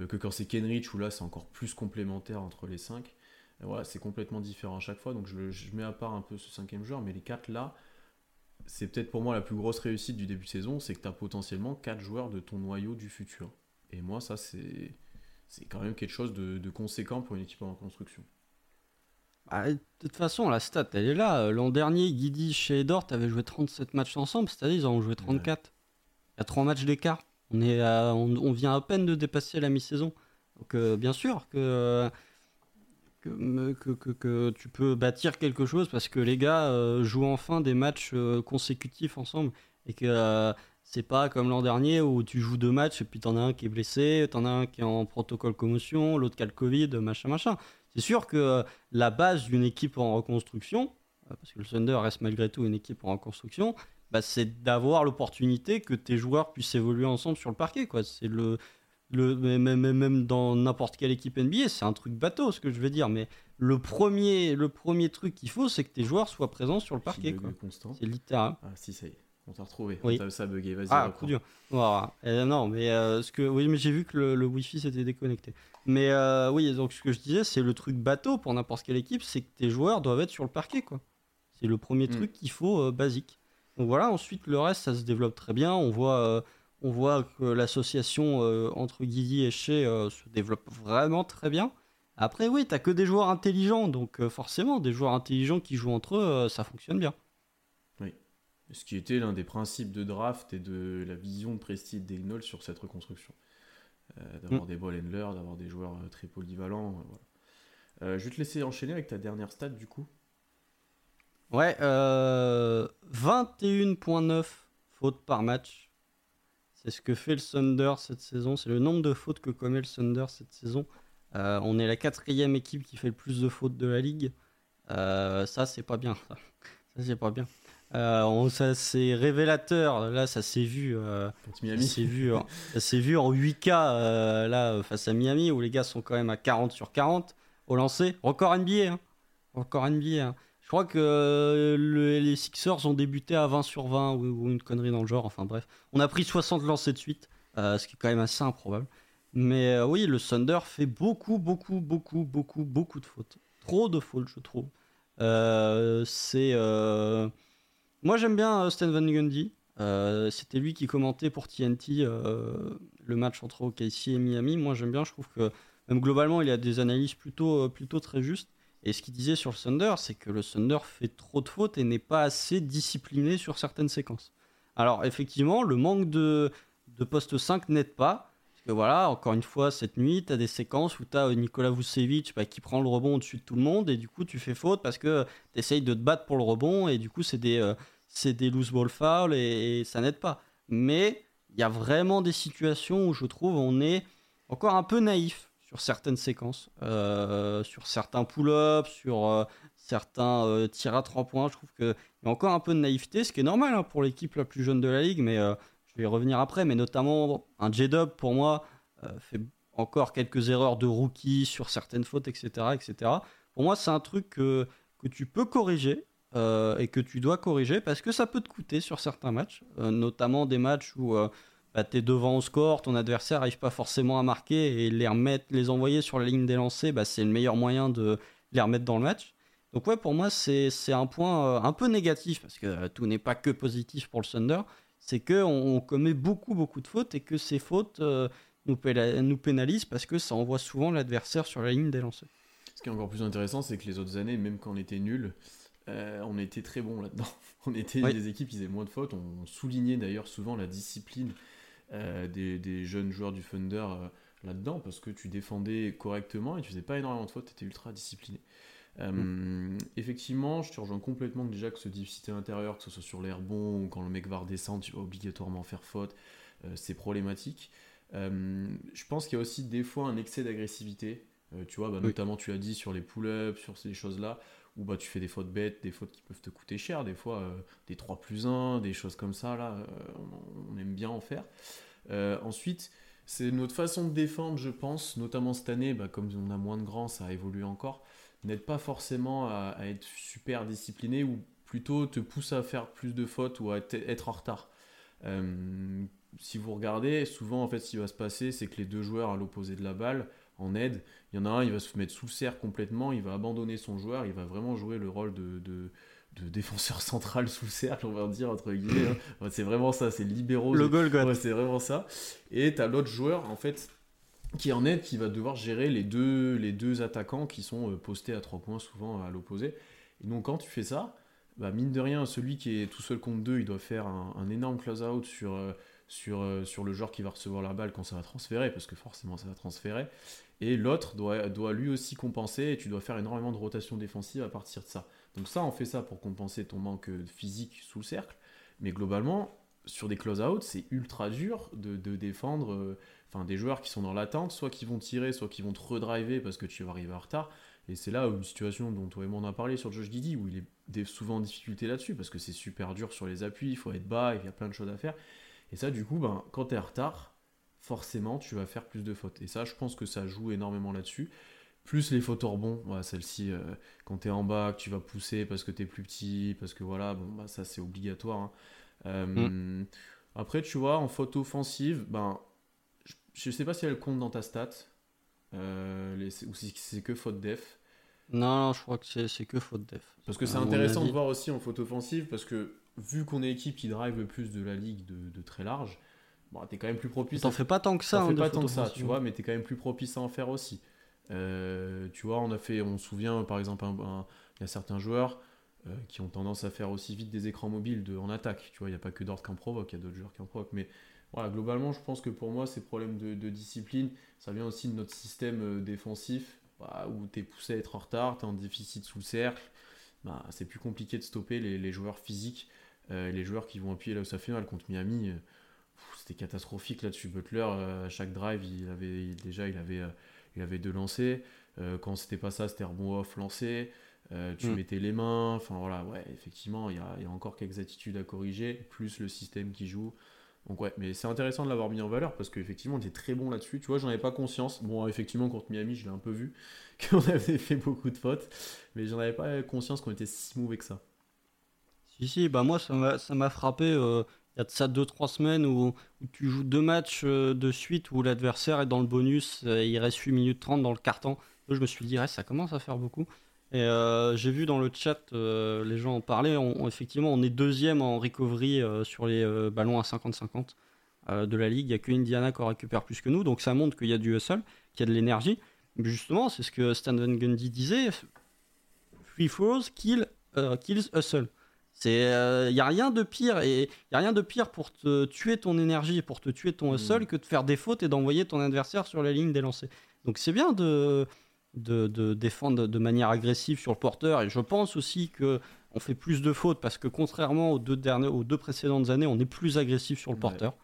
euh, que quand c'est Kenrich où là c'est encore plus complémentaire entre les cinq. voilà, c'est complètement différent à chaque fois, donc je, mets à part un peu ce cinquième joueur, mais les quatre là, c'est peut-être pour moi la plus grosse réussite du début de saison, c'est que tu as potentiellement quatre joueurs de ton noyau du futur. Et moi ça c'est quand même quelque chose de conséquent pour une équipe en construction. Bah, de toute façon, la stat, elle est là. L'an dernier, Guidi chez Edort avaient joué 37 matchs ensemble. C'est-à-dire, ils en ont joué 34. Il y a 3 matchs d'écart. On, est on, vient à peine de dépasser la mi-saison. Donc, euh, bien sûr que, que, que, tu peux bâtir quelque chose parce que les gars euh, jouent enfin des matchs euh, consécutifs ensemble. Et que c'est pas comme l'an dernier où tu joues deux matchs et puis t'en as un qui est blessé, t'en as un qui est en protocole commotion, l'autre qui a le Covid, machin, machin. C'est sûr que euh, la base d'une équipe en reconstruction, euh, parce que le Thunder reste malgré tout une équipe en reconstruction, bah, c'est d'avoir l'opportunité que tes joueurs puissent évoluer ensemble sur le parquet. Quoi. C'est le, le, même, même dans n'importe quelle équipe NBA, c'est un truc bateau ce que je veux dire, mais le premier, le premier truc qu'il faut, c'est que tes joueurs soient présents sur le parquet. C'est littéral. Ah, si, ça y est. On t'a retrouvé. Oui. Ça a bugué. Vas-y. Ah, coup dur. Voilà. Euh, non, mais ce que, oui, mais j'ai vu que le, le Wi-Fi s'était déconnecté. Mais euh, oui, donc ce que je disais, c'est le truc bateau pour n'importe quelle équipe, c'est que tes joueurs doivent être sur le parquet, quoi. C'est le premier mm. truc qu'il faut euh, basique. Donc voilà, ensuite le reste, ça se développe très bien. On voit, euh, on voit que l'association entre Guigui et Shea se développe vraiment très bien. Après, oui, t'as que des joueurs intelligents, donc forcément, des joueurs intelligents qui jouent entre eux, ça fonctionne bien. Ce qui était l'un des principes de draft et de la vision de Prestige d'Ignol sur cette reconstruction. Euh, d'avoir mm. des ball handlers, d'avoir des joueurs euh, très polyvalents. Euh, je vais te laisser enchaîner avec ta dernière stat du coup. Ouais, 21.9 fautes par match. C'est ce que fait le Thunder cette saison. C'est le nombre de fautes que commet le Thunder cette saison. on est la quatrième équipe qui fait le plus de fautes de la ligue. ça, c'est pas bien. Ça, ça c'est pas bien. Euh, ça c'est révélateur. Là, ça s'est vu. Euh, Miami. Ça vu, ça s'est vu en 8K euh, là face à Miami où les gars sont quand même à 40 sur 40 au lancer. Record NBA. Hein. Record NBA. Hein. Je crois que les Sixers ont débuté à 20 sur 20 ou, une connerie dans le genre. Enfin bref, on a pris 60 lancers de suite, ce qui est quand même assez improbable. Mais oui, le Thunder fait beaucoup, beaucoup, beaucoup, beaucoup, beaucoup de fautes. Trop de fautes, je trouve. c'est moi, j'aime bien euh, Stan Van Gundy. Euh, c'était lui qui commentait pour TNT euh, le match entre OKC et Miami. Moi, j'aime bien. Je trouve que même globalement, il a des analyses plutôt, plutôt très justes. Et ce qu'il disait sur le Thunder, c'est que le Thunder fait trop de fautes et n'est pas assez discipliné sur certaines séquences. Alors, effectivement, le manque de, de poste 5 n'aide pas. Parce que voilà, encore une fois, cette nuit, tu as des séquences où tu as Nikola Vucevic bah, qui prend le rebond au-dessus de tout le monde et du coup, tu fais faute parce que tu essayes de te battre pour le rebond et du coup, c'est des c'est des loose ball fouls et, ça n'aide pas. Mais il y a vraiment des situations où je trouve on est encore un peu naïf sur certaines séquences, euh, sur certains pull-ups, sur euh, certains euh, tirs à trois points. Je trouve qu'il y a encore un peu de naïveté, ce qui est normal hein, pour l'équipe la plus jeune de la ligue, mais je vais y revenir après. Mais notamment, un J-Dub, pour moi, fait encore quelques erreurs de rookie sur certaines fautes, etc. etc. Pour moi, c'est un truc que tu peux corriger euh, et que tu dois corriger parce que ça peut te coûter sur certains matchs, euh, notamment des matchs où euh, bah, tu es devant au score, ton adversaire n'arrive pas forcément à marquer et les remettre, les envoyer sur la ligne des lancers, bah, c'est le meilleur moyen de les remettre dans le match. Donc ouais, pour moi, c'est un point un peu négatif parce que tout n'est pas que positif pour le Thunder. C'est qu'on on commet beaucoup, beaucoup de fautes et que ces fautes nous, nous pénalisent parce que ça envoie souvent l'adversaire sur la ligne des lancers. Ce qui est encore plus intéressant, c'est que les autres années, même quand on était nul, on était très bons là-dedans. On était des équipes qui faisaient moins de fautes. On soulignait d'ailleurs souvent la discipline des, des, jeunes joueurs du Thunder là-dedans parce que tu défendais correctement et tu faisais pas énormément de fautes, tu étais ultra discipliné. Euh, mm. Effectivement, je te rejoins complètement déjà que ce difficulté intérieur, que ce soit sur l'air bon ou quand le mec va redescendre, tu vas obligatoirement faire faute, euh, c'est problématique. Euh, je pense qu'il y a aussi des fois un excès d'agressivité. tu vois, bah, notamment tu l'as dit sur les pull-ups, sur ces choses-là, où bah, tu fais des fautes bêtes, des fautes qui peuvent te coûter cher, des fois des 3 plus 1, des choses comme ça, là, on, aime bien en faire. ensuite, c'est notre façon de défendre, je pense, notamment cette année, bah, comme on a moins de grands, ça a évolué encore, n'aide pas forcément à, être super discipliné ou plutôt te pousse à faire plus de fautes ou à être, en retard. Euh, si vous regardez, souvent en fait ce qui va se passer, c'est que les deux joueurs à l'opposé de la balle, en aide, il y en a un, il va se mettre sous le cerf complètement, il va abandonner son joueur, il va vraiment jouer le rôle de de défenseur central sous le cercle, on va dire, entre guillemets. Hein. c'est vraiment ça, c'est libéraux. Le goal ouais, c'est vraiment ça. Et tu as l'autre joueur, en fait, qui en aide, qui va devoir gérer les deux, les deux attaquants qui sont euh, postés à trois points, souvent à l'opposé. Et donc, quand tu fais ça, bah, mine de rien, celui qui est tout seul contre deux, il doit faire un, énorme close-out sur, euh, sur, euh, sur le joueur qui va recevoir la balle quand ça va transférer, parce que forcément ça va transférer. Et l'autre doit, doit lui aussi compenser, et tu dois faire énormément de rotation défensive à partir de ça. Donc ça, on fait ça pour compenser ton manque physique sous le cercle. Mais globalement, sur des close-out, c'est ultra dur de, défendre euh, des joueurs qui sont dans l'attente, soit qui vont tirer, soit qui vont te redriver parce que tu vas arriver en retard. Et c'est là une situation dont toi et moi on a parlé sur Josh Giddy, où il est souvent en difficulté là-dessus, parce que c'est super dur sur les appuis, il faut être bas, il y a plein de choses à faire. Et ça, du coup, ben, quand tu es en retard, forcément, tu vas faire plus de fautes. Et ça, je pense que ça joue énormément là-dessus. Plus les photos rebonds, celle-ci, euh, quand tu es en bas, que tu vas pousser parce que tu es plus petit, parce que voilà, bon, bah, ça c'est obligatoire. Hein. Euh, mm. Après, tu vois, en photo offensive, ben, je, sais pas si elle compte dans ta stat, euh, ou si c'est que faute def. Non, je crois que c'est que faute def. Parce que c'est intéressant de voir aussi en photo offensive, parce que vu qu'on est l'équipe qui drive le plus de la ligue de, très large, bon, t'es quand même plus propice. T'en fais pas tant que ça. T'en hein, fais pas tant que ça, tu vois, mais t'es quand même plus propice à en faire aussi. Euh, tu vois, on a fait, on se souvient par exemple, il y a certains joueurs euh, qui ont tendance à faire aussi vite des écrans mobiles de, en attaque. Tu vois, il n'y a pas que Dort qui en provoque, il y a d'autres joueurs qui en provoquent. Mais voilà, globalement, je pense que pour moi, ces problèmes de, discipline, ça vient aussi de notre système euh, défensif, bah, où tu es poussé à être en retard, tu es en déficit sous le cercle. Bah, c'est plus compliqué de stopper les, joueurs physiques, les joueurs qui vont appuyer là où ça fait mal contre Miami. c'était catastrophique là-dessus. Butler, à chaque drive, il avait déjà il avait il avait deux lancers. Euh, quand c'était pas ça, c'était rebond off lancé. Euh, tu mm. mettais les mains. Enfin voilà, ouais, effectivement, il y a, encore quelques attitudes à corriger, plus le système qui joue. Donc ouais, mais c'est intéressant de l'avoir mis en valeur parce qu'effectivement, on était très bon là-dessus. Tu vois, j'en avais pas conscience. Bon, effectivement, contre Miami, je l'ai un peu vu, qu'on avait fait beaucoup de fautes, mais j'en avais pas conscience qu'on était si mauvais que ça. Si, si, bah moi, ça m'a frappé. Euh, il y a de ça 2-3 semaines où, tu joues deux matchs euh, de suite où l'adversaire est dans le bonus, et euh, il reste 8 minutes 30 dans le carton. je me suis dit, ça commence à faire beaucoup. Et j'ai vu dans le chat, les gens en parlaient. effectivement, on est deuxième en recovery sur les ballons à 50-50 de la ligue. Il n'y a que Indiana qui en récupère plus que nous. Donc ça montre qu'il y a du hustle, qu'il y a de l'énergie. Justement, c'est ce que Stan Van Gundy disait free throws kill, kills hustle. Il n'y euh, a rien de pire et y a rien de pire pour te tuer ton énergie pour te tuer ton hustle mm. que de faire des fautes et d'envoyer ton adversaire sur la ligne des lancers. Donc c'est bien de, de, défendre de manière agressive sur le porteur et je pense aussi que on fait plus de fautes parce que contrairement aux deux, dernières, aux deux précédentes années, on est plus agressif sur le porteur,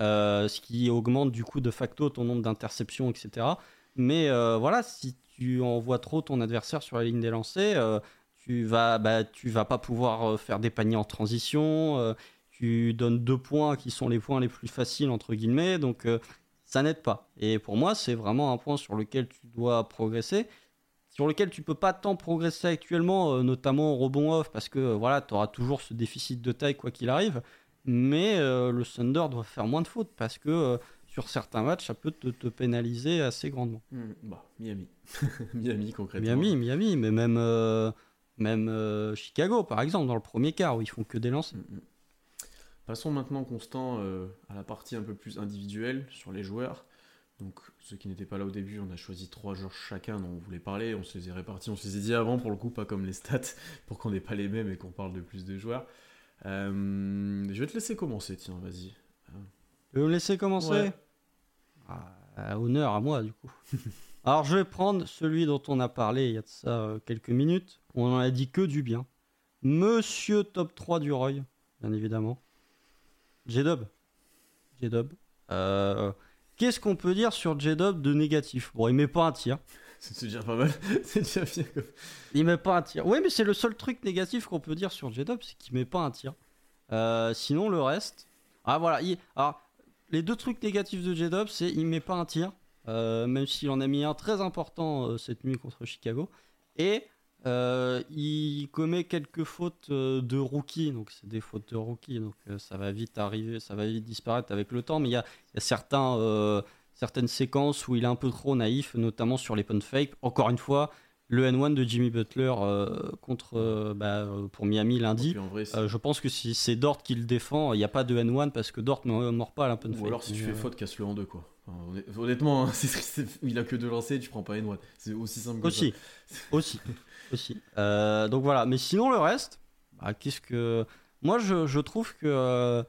euh, ce qui augmente du coup de facto ton nombre d'interceptions, etc. Mais euh, voilà, si tu envoies trop ton adversaire sur la ligne des lancers, tu vas, bah, tu vas pas pouvoir euh, faire des paniers en transition. Euh, tu donnes deux points qui sont les points les plus faciles entre guillemets, donc euh, ça n'aide pas. Et pour moi, c'est vraiment un point sur lequel tu dois progresser, sur lequel tu peux pas tant progresser actuellement, notamment au rebond off, parce que voilà, tu auras toujours ce déficit de taille quoi qu'il arrive. Mais le Thunder doit faire moins de fautes parce que sur certains matchs, ça peut te, pénaliser assez grandement. Hmm, bah, Miami. Miami concrètement. Miami, Miami, mais même même euh, Chicago, par exemple, dans le premier quart, où ils font que des lancers. Mm, mm. Passons maintenant, Constant, euh, à la partie un peu plus individuelle sur les joueurs. Donc ceux qui n'étaient pas là au début, on a choisi trois joueurs chacun dont on voulait parler. On se les a répartis, on se les a dit avant pour le coup, pas comme les stats, pour qu'on n'ait pas les mêmes et qu'on parle de plus de joueurs. Euh, je vais te laisser commencer, tiens, vas-y. Tu veux me laisser commencer ah, Honneur à moi, du coup. Alors, je vais prendre celui dont on a parlé il y a de ça quelques minutes. On en a dit que du bien. Monsieur top 3 du Roy, bien évidemment. J-Dub. J-Dub. Euh, Qu'est-ce qu'on peut dire sur J-Dub de négatif? Bon, il met pas un tir. C'est déjà pas mal. c'est déjà bien. Il met pas un tir. Oui, mais c'est le seul truc négatif qu'on peut dire sur J-Dub, c'est qu'il met pas un tir. Euh, sinon, le reste. Ah, voilà. Alors, les deux trucs négatifs de J-Dub, c'est il met pas un tir. Euh, même s'il en a mis un très important euh, cette nuit contre Chicago. Et il commet quelques fautes de rookie, donc c'est des fautes de rookie, donc ça va vite arriver, ça va vite disparaître avec le temps, mais il y a, y a certains, certaines séquences où il est un peu trop naïf, notamment sur les punt fake. Encore une fois, le N1 de Jimmy Butler contre bah, pour Miami lundi. je pense que si c'est Dort qui le défend, il n'y a pas de N1 parce que Dort ne mord pas à la punt fake. Ou alors si tu fais faute, casse-le en deux quoi. honnêtement, hein, il a que deux lancers, tu prends pas N1. C'est aussi simple que aussi. ça. Aussi. aussi. Euh, donc voilà, mais sinon le reste, bah, qu'est-ce que. Moi je, trouve que euh,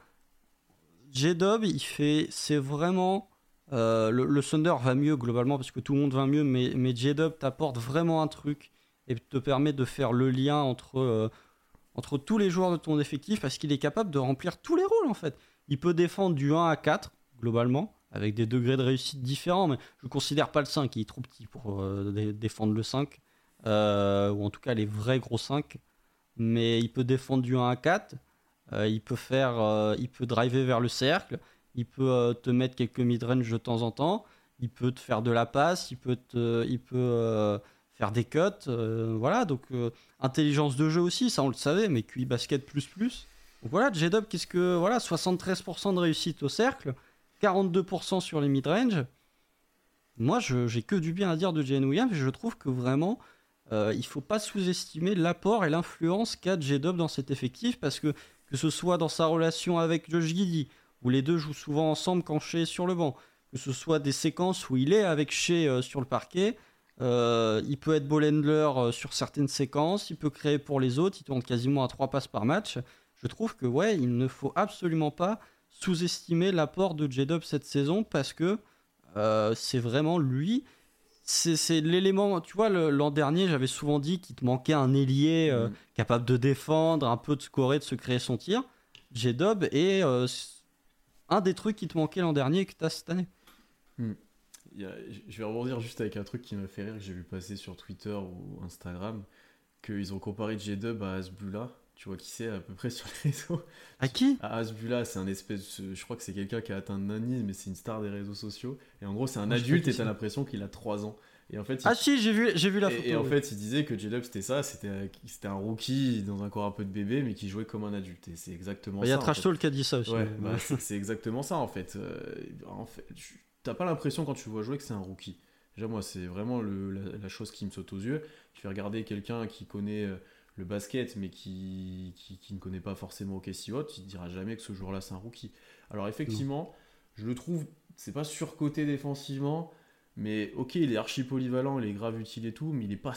J-Dub, il fait. C'est vraiment. Euh, le, le, Thunder va mieux globalement parce que tout le monde va mieux, mais, mais J-Dub t'apporte vraiment un truc et te permet de faire le lien entre, entre tous les joueurs de ton effectif parce qu'il est capable de remplir tous les rôles en fait. Il peut défendre du 1 à 4 globalement avec des degrés de réussite différents, mais je considère pas le 5, il est trop petit pour défendre le 5. Euh, ou en tout cas les vrais gros 5. Mais il peut défendre du 1 à 4, euh, il peut faire, euh, il peut driver vers le cercle, il peut te mettre quelques mid-range de temps en temps, il peut te faire de la passe, il peut, il peut faire des cuts, voilà, donc intelligence de jeu aussi, ça on le savait, mais QI basket plus plus. Donc voilà, J-Dub, qu'est-ce que, voilà, 73% de réussite au cercle, 42% sur les mid-range. Moi, j'ai que du bien à dire de Jane Williams, je trouve que vraiment, euh, il ne faut pas sous-estimer l'apport et l'influence qu'a J-Dub dans cet effectif parce que que ce soit dans sa relation avec Josh Giddy, où les deux jouent souvent ensemble quand Shea est sur le banc, que ce soit des séquences où il est avec Shea euh, sur le parquet, euh, il peut être ball sur certaines séquences, il peut créer pour les autres, il tourne quasiment à trois passes par match. Je trouve que ouais, il ne faut absolument pas sous-estimer l'apport de J-Dub cette saison parce que c'est vraiment lui c'est l'élément. Tu vois, l'an dernier, j'avais souvent dit qu'il te manquait un ailier euh, mm. capable de défendre, un peu de scorer, de se créer son tir. J-Dub est euh, un des trucs qui te manquait l'an dernier et que tu as cette année. Mm. je vais rebondir juste avec un truc qui m'a fait rire que j'ai vu passer sur Twitter ou Instagram qu'ils ont comparé J-Dub à Asbula tu vois qui c'est à peu près sur les réseaux À qui? À Asbula, c'est un espèce. Je crois que c'est quelqu'un qui a atteint le nanisme, mais c'est une star des réseaux sociaux. Et en gros, c'est un adulte et t'as l'impression qu'il a 3 ans. Et en fait, Ah si, j'ai vu, j'ai vu la photo. Et, en fait, il disait que J-Dub c'était ça, c'était, c'était un rookie dans un corps un peu de bébé, mais qui jouait comme un adulte. Et c'est exactement ça. Il y a Trash Talk qui a dit ça aussi. Ouais, bah, c'est, exactement ça en fait. Euh, en fait, t'as pas l'impression quand tu vois jouer que c'est un rookie. Déjà, moi, c'est vraiment le, la, la, chose qui me saute aux yeux. Tu fais regarder quelqu'un qui connaît euh, le basket, mais qui, qui, ne connaît pas forcément Casey Hot, il ne dira jamais que ce jour-là c'est un rookie. Alors effectivement, je le trouve, c'est pas surcoté défensivement, mais ok, il est archi polyvalent, il est grave utile et tout, mais il n'est pas,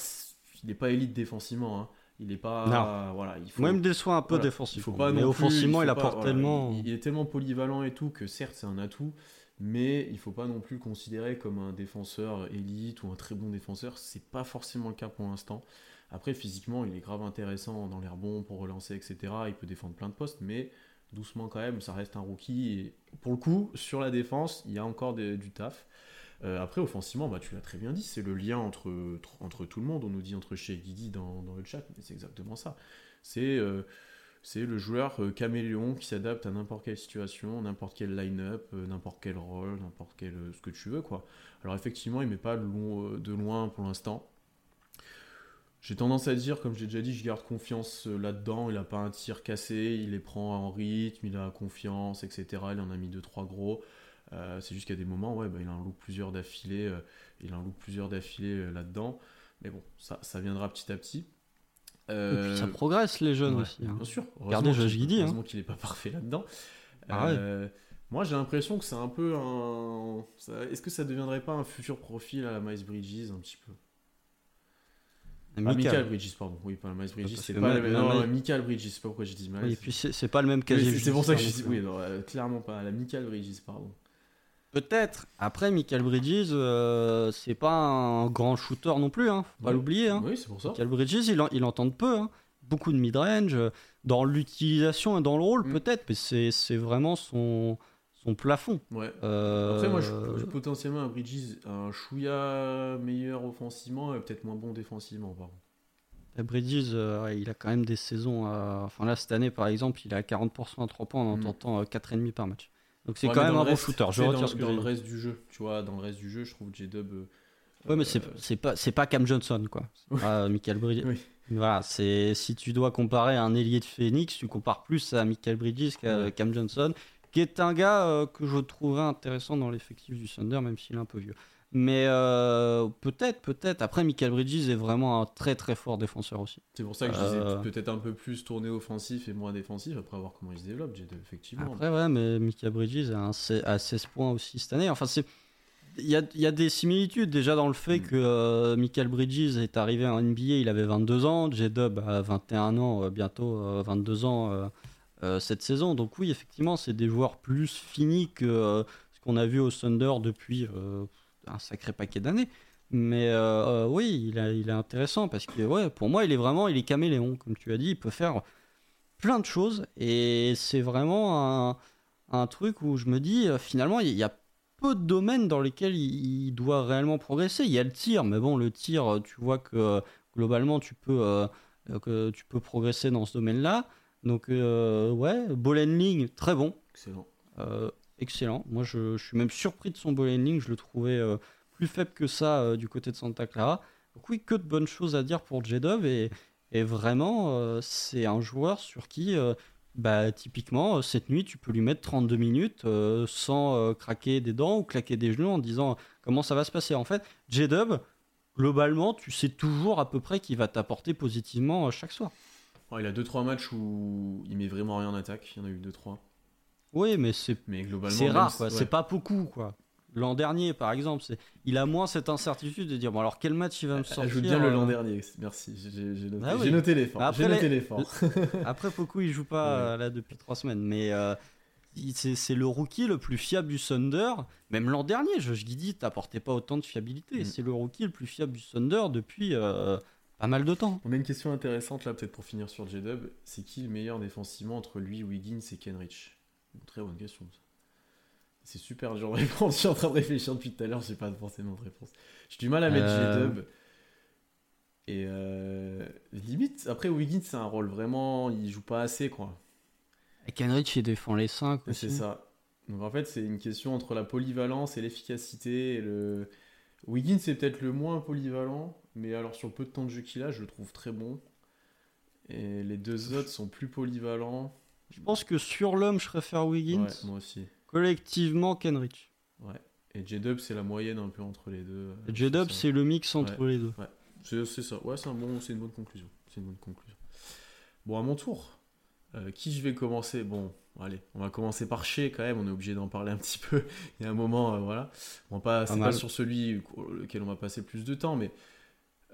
il est pas élite défensivement. Hein. Il est pas. Voilà, il faut, Même déçoit un peu défensivement. Faut mais offensivement, il, apporte tellement. Il, est tellement polyvalent et tout que certes, c'est un atout, mais il faut pas non plus le considérer comme un défenseur élite ou un très bon défenseur. C'est pas forcément le cas pour l'instant. Après, physiquement, il est grave intéressant dans l'air bon pour relancer, etc. Il peut défendre plein de postes, mais doucement quand même, ça reste un rookie. Et pour le coup, sur la défense, il y a encore du taf. Euh, après, offensivement, bah, tu l'as très bien dit, c'est le lien entre, tout le monde. On nous dit entre chez Guidi dans, le chat, mais c'est exactement ça. C'est euh, le joueur euh, caméléon qui s'adapte à n'importe quelle situation, n'importe quel line-up, n'importe quel rôle, n'importe quel ce que tu veux. Alors effectivement, il met pas de loin pour l'instant. J'ai tendance à dire, comme j'ai déjà dit, je garde confiance euh, là-dedans. Il n'a pas un tir cassé, il les prend en rythme, il a confiance, etc. Il en a mis 2-3 gros. Euh, c'est juste qu'à des moments, ouais, bah, il a un look plusieurs d'affilée, euh, il a un look plusieurs d'affilée là-dedans. Mais bon, ça, ça viendra petit à petit. Et puis ça progresse les jeunes aussi. Hein. Bien sûr. Regardez Josh Guidi. Heureusement qu'il n'est pas parfait là-dedans. Ah Moi, j'ai l'impression que c'est un peu un. Est-ce que ça deviendrait pas un futur profil à la Miles Bridges un petit peu? Ah, Michael. Bridges, pardon. Oui, pas Miles Bridges. C'est pas le- Ma- Non, Michael Bridges, c'est pas pourquoi j'ai dit Miles. Oui, et puis c'est pas le même casier. c'est- pour ça que je dis. Oui, non euh, clairement pas. La Michael Bridges, pardon. Peut-être. Après, Michael Bridges, euh, c'est pas un grand shooter non plus, hein. faut pas Oui. l'oublier. Hein. Oui, c'est pour ça. Michael Bridges, il, en, il en tente peu. hein. Beaucoup de mid-range. euh, Dans l'utilisation et dans le rôle, Mm. peut-être, mais c'est vraiment son, son plafond. Ouais. Euh, Après, moi, je, je- potentiellement un Bridges, un chouïa meilleur offensivement et peut-être moins bon défensivement, pardon. Bridges, euh, il a quand même des saisons. à- Enfin, là, cette année, par exemple, il est à 40% à 3 points en Mm. tentant euh, 4,5 par match. Donc, c'est Ouais, quand même dans un le bon reste, shooter. Je retire dans, ce que dans j'ai le reste du jeu, tu vois, dans le reste du jeu, je trouve J-Dub. euh, Ouais, mais c'est euh, c'est pas c'est pas Cam Johnson quoi. C'est Oui. pas Michael Bridges. Oui. Voilà, c'est si tu dois comparer un ailier de Phoenix, tu compares plus à Michael Bridges qu'à Ouais. Cam Johnson, qui est un gars euh, que je trouverais intéressant dans l'effectif du Thunder, même s'il est un peu vieux. Mais euh, peut-être, peut-être. Après, Michael Bridges est vraiment un très très fort défenseur aussi. C'est pour ça que je disais Euh. peut-être un peu plus tourné offensif et moins défensif, après voir comment il se développe, effectivement. Après, ouais, mais Michael Bridges a, un se- a 16 points aussi cette année. Enfin, c'est. Il y a, il y a des similitudes déjà dans le fait Mm. que euh, Michael Bridges est arrivé en NBA, il avait 22 ans, J-Dub a 21 ans, euh, bientôt euh, 22 ans cette saison. Donc oui, effectivement, c'est des joueurs plus finis que euh, ce qu'on a vu au Thunder depuis euh, un sacré paquet d'années. Mais euh, euh, oui, il, est intéressant parce que ouais, pour moi, il est vraiment, il est caméléon, comme tu as dit, il peut faire plein de choses et c'est vraiment un, truc où je me dis euh, finalement il y a peu de domaines dans lesquels il, doit réellement progresser. Il y a le tir, mais bon, le tir, euh, tu vois que euh, globalement tu peux, euh, euh, tu peux progresser dans ce domaine-là. Donc euh, ouais, ball handling, très bon. Excellent. Euh, excellent. Moi, je, je suis même surpris de son ball handling. Je le trouvais euh, plus faible que ça du côté de Santa Clara. Donc oui, que de bonnes choses à dire pour J-Dub. Et, et vraiment, c'est un joueur sur qui, bah, typiquement, cette nuit, tu peux lui mettre 32 minutes sans craquer des dents ou claquer des genoux en disant comment ça va se passer. En fait, J-Dub, globalement, tu sais toujours à peu près qu'il va t'apporter positivement chaque soir. Ouais, il a 2-3 matchs où il met vraiment rien en attaque, il y en a eu 2-3. Oui, mais c'est Mais globalement. C'est rare, si- quoi. ouais. C'est pas beaucoup, quoi. L'an dernier, par exemple, c'est... il a moins cette incertitude de dire bon alors quel match il va me sortir. Ajoute bien le euh, l'an dernier, merci. J'ai j'ai noté, Ah oui. j'ai noté l'effort. Après J'ai noté les- l'effort. Après Poku, il joue pas Ouais. là depuis trois semaines, mais euh, c'est le rookie le plus fiable du Thunder. Même l'an dernier, Josh Giddy t'apportait pas autant de fiabilité. Mm. C'est le rookie le plus fiable du Thunder depuis euh, pas mal de temps. On a une question intéressante là, peut-être pour finir sur J-Dub. C'est qui le meilleur défensivement entre lui, Wiggins et Kenrich? Une Très bonne question. C'est super dur de répondre. Je suis en train de réfléchir depuis tout à l'heure, j'ai pas forcément de réponse. J'ai du mal à mettre Euh. J-Dub. Et euh, limite, après Wiggins, c'est un rôle vraiment. Il joue pas assez quoi. Et Kenrich, il défend les 5 C'est ça. Donc en fait, c'est une question entre la polyvalence et l'efficacité. Et le... Wiggins, c'est peut-être le moins polyvalent, mais alors sur le peu de temps de jeu qu'il a, je le trouve très bon. Et les deux autres sont plus polyvalents. Je pense que sur l'homme, je préfère Wiggins. Ouais, moi aussi. Collectivement, Kenrich. Ouais. Et J-Dub, c'est la moyenne un peu entre les deux. J-Dub, c'est le mix entre les deux. C'est c'est ça. Ouais, c'est un bon, c'est une bonne conclusion. C'est une bonne conclusion. Bon, à mon tour. Euh, qui je vais commencer? Bon, allez, on va commencer par Shea quand même. On est obligé d'en parler un petit peu. Il y a un moment, euh, voilà. On va pas, c'est pas sur celui lequel on va passer le plus de temps, mais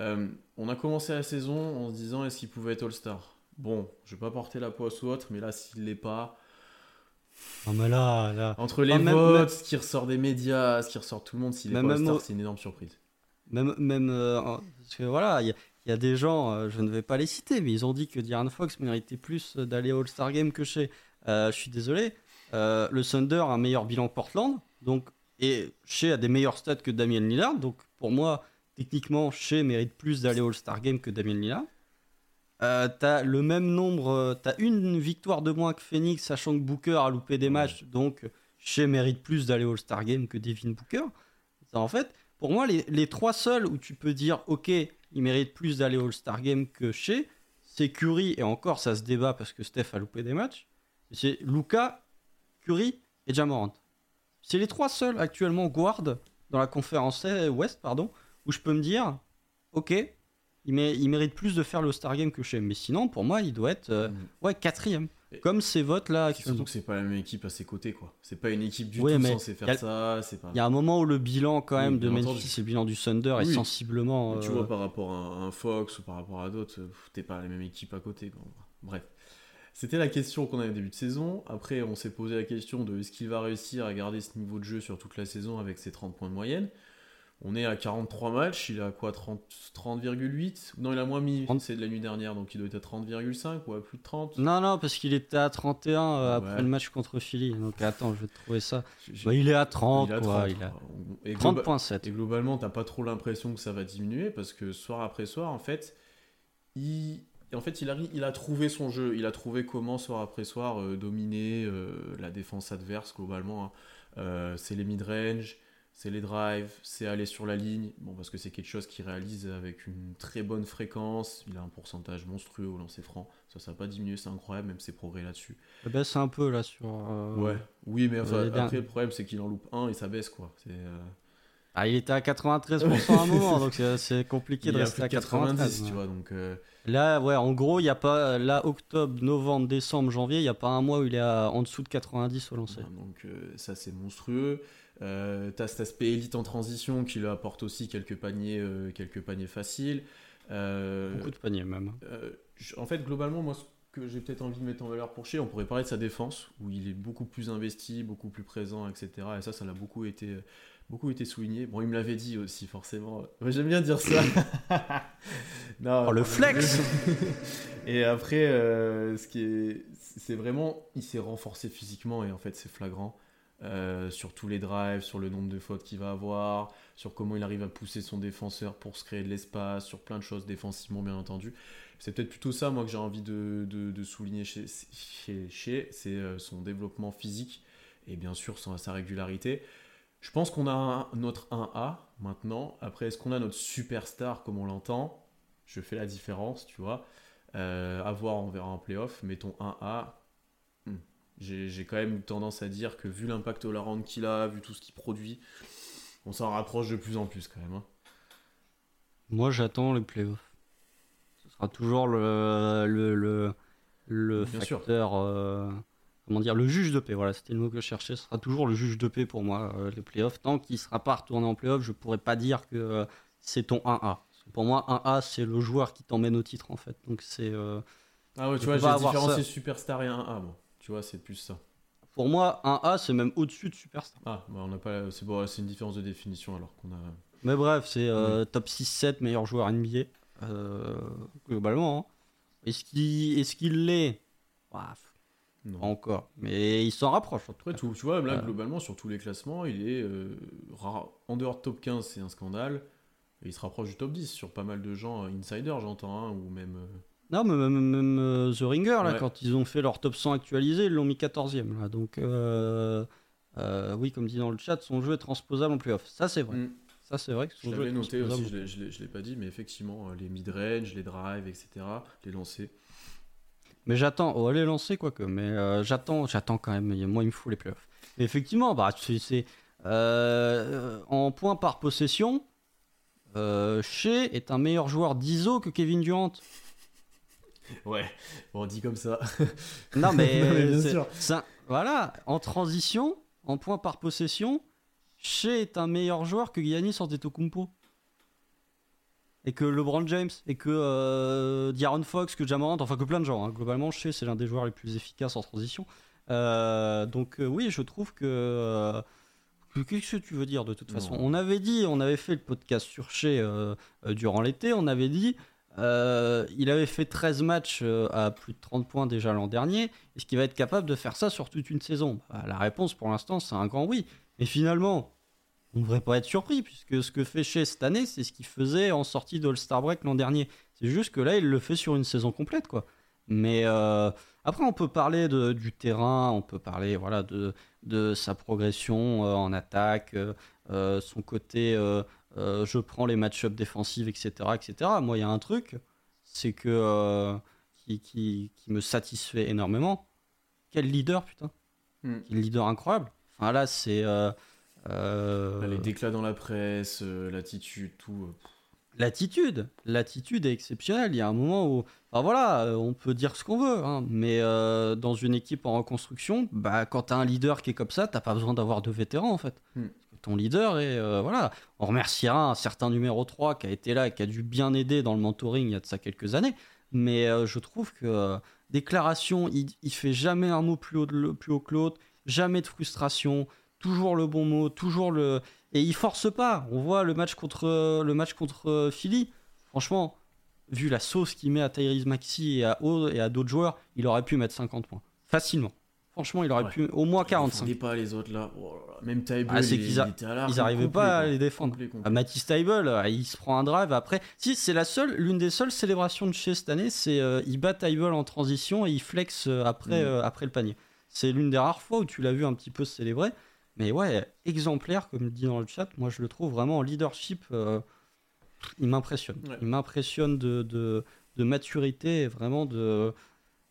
euh, on a commencé la saison en se disant est-ce qu'il pouvait être All-Star? Bon, je vais pas porter la poisse ou autre, mais là, s'il l'est pas, Non, mais là, là. entre les même- votes, ce qui ressort des médias, ce qui ressort tout le monde, s'il est Même- pas même All-Star, au- c'est une énorme surprise. Même, même euh, parce que voilà, il y, a- il y a des gens, je ne vais pas les citer, mais ils ont dit que De'Aaron Fox méritait plus d'aller All-Star Game que chez. Euh, je suis désolé. Euh, le Thunder a un meilleur bilan que Portland, donc et Shea a des meilleurs stats que Damien Lillard, donc pour moi, techniquement, Shea mérite plus d'aller au All-Star Game que Damien Lillard. Euh, t'as le même nombre, euh, t'as une victoire de moins que Phoenix, sachant que Booker a loupé des matchs, donc Shea mérite plus d'aller au All-Star Game que Devin Booker. Ça, en fait, pour moi, les, les trois seuls où tu peux dire, ok, il mérite plus d'aller au All-Star Game que Shea, c'est Curry, et encore, ça se débat parce que Steph a loupé des matchs. C'est Luca, Curry et Jamorant. C'est les trois seuls actuellement guard dans la conférence Ouest, pardon, où je peux me dire, ok, il, mé- il mérite plus de faire le All-Star Game que Shea. Mais sinon, pour moi, il doit être euh, Mm. ouais, quatrième. comme ces votes là Surtout que c'est pas la même équipe à ses côtés, quoi. C'est pas une équipe du tout censée faire ça. Il y a un moment où le bilan, quand même, de Memphis et le bilan du Thunder est sensiblement. Tu vois, euh, par rapport à un Fox ou par rapport à d'autres, t'es pas la même équipe à côté. Bref. C'était la question qu'on avait au début de saison. Après, on s'est posé la question de est-ce qu'il va réussir à garder ce niveau de jeu sur toute la saison avec ses 30 points de moyenne. On est à 43 matchs, il a quoi 30,8 Non, il a moins mis, c'est de la nuit dernière, donc il doit être à 30,5 ou à plus de 30 Non, non, parce qu'il était à 31 euh, après le match contre Philly. Donc attends, je vais te trouver ça. Bah, il est à 30, il quoi. Il a... 30,7. Et globalement, t'as pas trop l'impression que ça va diminuer parce que soir après soir, en fait, il, en fait, il a, il a trouvé son jeu. Il a trouvé comment, soir après soir, euh, dominer euh, la défense adverse, globalement. Hein. c'est les mid-range, c'est les drives, c'est aller sur la ligne, bon, parce que c'est quelque chose qu'il réalise avec une très bonne fréquence, il a un pourcentage monstrueux au lancer franc, ça ça n'a pas diminué, c'est incroyable, même ses progrès là-dessus. Ça baisse un peu là sur... Euh, ouais, oui, mais après le problème c'est qu'il en loupe un et ça baisse quoi. Euh, ah, il était à 93% à un moment, donc c'est compliqué de rester à 90, tu vois, donc... Euh, là, ouais, en gros, il n'y a pas, là, octobre, novembre, décembre, janvier, il n'y a pas un mois où il est en dessous de 90 au lancer. donc ça c'est monstrueux. Euh, tu as cet aspect élite en transition qui lui apporte aussi quelques paniers, euh, quelques paniers faciles. Euh, Beaucoup de paniers même. en fait, globalement, moi, ce que j'ai peut-être envie de mettre en valeur pour Shea, on pourrait parler de sa défense, où il est beaucoup plus investi, beaucoup plus présent, etc. Et ça, ça l'a beaucoup été, beaucoup été souligné. Bon, il me l'avait dit aussi, forcément. J'aime bien dire ça. non, oh, le flex Et après, ce qui est, c'est vraiment, il s'est renforcé physiquement et en fait, c'est flagrant. Euh, sur tous les drives, sur le nombre de fautes qu'il va avoir, sur comment il arrive à pousser son défenseur pour se créer de l'espace, sur plein de choses défensivement bien entendu. C'est peut-être plutôt ça moi que j'ai envie de, souligner chez, chez, c'est euh, son développement physique et bien sûr son, sa régularité. Je pense qu'on a notre 1A maintenant. Après, est-ce qu'on a notre superstar comme on l'entend? Je fais la différence, tu vois. Euh, à voir, on verra en playoff. Mais ton 1A, j'ai quand même tendance à dire que vu l'impact round qu'il a, vu tout ce qu'il produit, on s'en rapproche de plus en plus quand même. Hein. Moi j'attends les playoffs. Ce sera toujours le, le, le, le facteur. Euh, comment dire Le juge de paix, voilà, c'était le mot que je cherchais. Ce sera toujours le juge de paix pour moi, euh, les playoffs. Tant qu'il ne sera pas retourné en playoffs, je pourrais pas dire que euh, c'est ton 1A. Pour moi, 1A, c'est le joueur qui t'emmène au titre en fait. Donc c'est. ah ouais, tu vois, j'ai différencié Superstar et 1A. Bon. Tu vois, c'est plus ça. Pour moi, un A, c'est même au-dessus de Superstar. Ah, bah on n'a pas. C'est bon, une différence de définition alors qu'on a. Mais bref, c'est euh, top 6-7 meilleur joueur NBA. Euh, globalement. Hein. Est-ce qu'il est qu'il l'est? Non. Pas encore. Mais il s'en rapproche. Après, tout, tu vois, là, euh. globalement, sur tous les classements, il est rare. En dehors de top 15, c'est un scandale. Et il se rapproche du top 10 sur pas mal de gens, insiders, j'entends, hein, ou même. Non, mais même, euh, The Ringer, là, quand ils ont fait leur top 100 actualisé, ils l'ont mis 14e. Là. Donc, euh, euh, oui, comme dit dans le chat, son jeu est transposable en playoff. Ça, c'est vrai. Mm. Ça, c'est vrai que son je jeu est noté aussi, je ne l'ai pas dit, mais effectivement, les mid-range, les drives, etc., les lancers. Mais j'attends, oh, les lancers, quoique, mais j'attends, j'attends quand même. Moi, il me faut les playoffs. Mais effectivement, bah, c'est, en points par possession, Shea est un meilleur joueur d'ISO que Kevin Durant. Ouais, on dit comme ça. Non, mais, bien sûr. Voilà, en transition, en point par possession, Shea est un meilleur joueur que Giannis Antetokounmpo. Et que LeBron James, et que euh, Fox, que Jamorant, enfin que plein de gens. Hein. Globalement, Shea, c'est l'un des joueurs les plus efficaces en transition. Euh, donc euh, oui, je trouve que... Euh, qu'est-ce que tu veux dire de toute façon? On avait dit, on avait fait le podcast sur Shea durant l'été, on avait dit il avait fait 13 matchs à plus de 30 points déjà l'an dernier. Est-ce qu'il va être capable de faire ça sur toute une saison? Bah, La réponse pour l'instant, c'est un grand oui. Mais finalement, on ne devrait pas être surpris, puisque ce que fait chez cette année, c'est ce qu'il faisait en sortie de All-Star Break l'an dernier. C'est juste que là, il le fait sur une saison complète. quoi. Mais euh, après, on peut parler de, du terrain, on peut parler voilà, de, de sa progression en attaque, son côté euh, je prends les match-ups défensifs, etc., etc. Moi, il y a un truc, c'est que euh, qui, qui, qui, me satisfait énormément. Quel leader, putain hmm. Quel leader incroyable. Enfin, là, c'est. Euh, les déclats dans la presse, l'attitude, tout. L'attitude, l'attitude est exceptionnelle. Il y a un moment où, enfin voilà, euh, on peut dire ce qu'on veut, hein, mais euh, dans une équipe en reconstruction, bah, quand tu as un leader qui est comme ça, t'as pas besoin d'avoir de vétérans en fait. Hmm. Ton leader est, euh, voilà, on remerciera un certain numéro 3 qui a été là et qui a dû bien aider dans le mentoring il y a de ça quelques années, mais je trouve que déclaration, il, il fait jamais un mot plus haut, de, plus haut que l'autre, jamais de frustration, toujours le bon mot, toujours le et il force pas. On voit le match contre, le match contre euh, Philly. Franchement, vu la sauce qu'il met à Tyrese Maxi et à, et à d'autres joueurs, il aurait pu mettre 50 points. Facilement. Franchement, il aurait pu au moins 45. Ils pas les autres là. Oh Même ah, qu'ils ils n'arrivaient pas à les défendre. Ah, Matisse Tybel, euh, il se prend un drive après. Si, c'est la seule, l'une des seules célébrations de chez cette année, c'est euh, il bat Tybel en transition et il flex après, mm. après le panier. C'est l'une des rares fois où tu l'as vu un petit peu se célébrer. Mais ouais, exemplaire, comme dit dans le chat, moi je le trouve vraiment en leadership. Euh, il m'impressionne. Il m'impressionne de, de, de, maturité, vraiment de.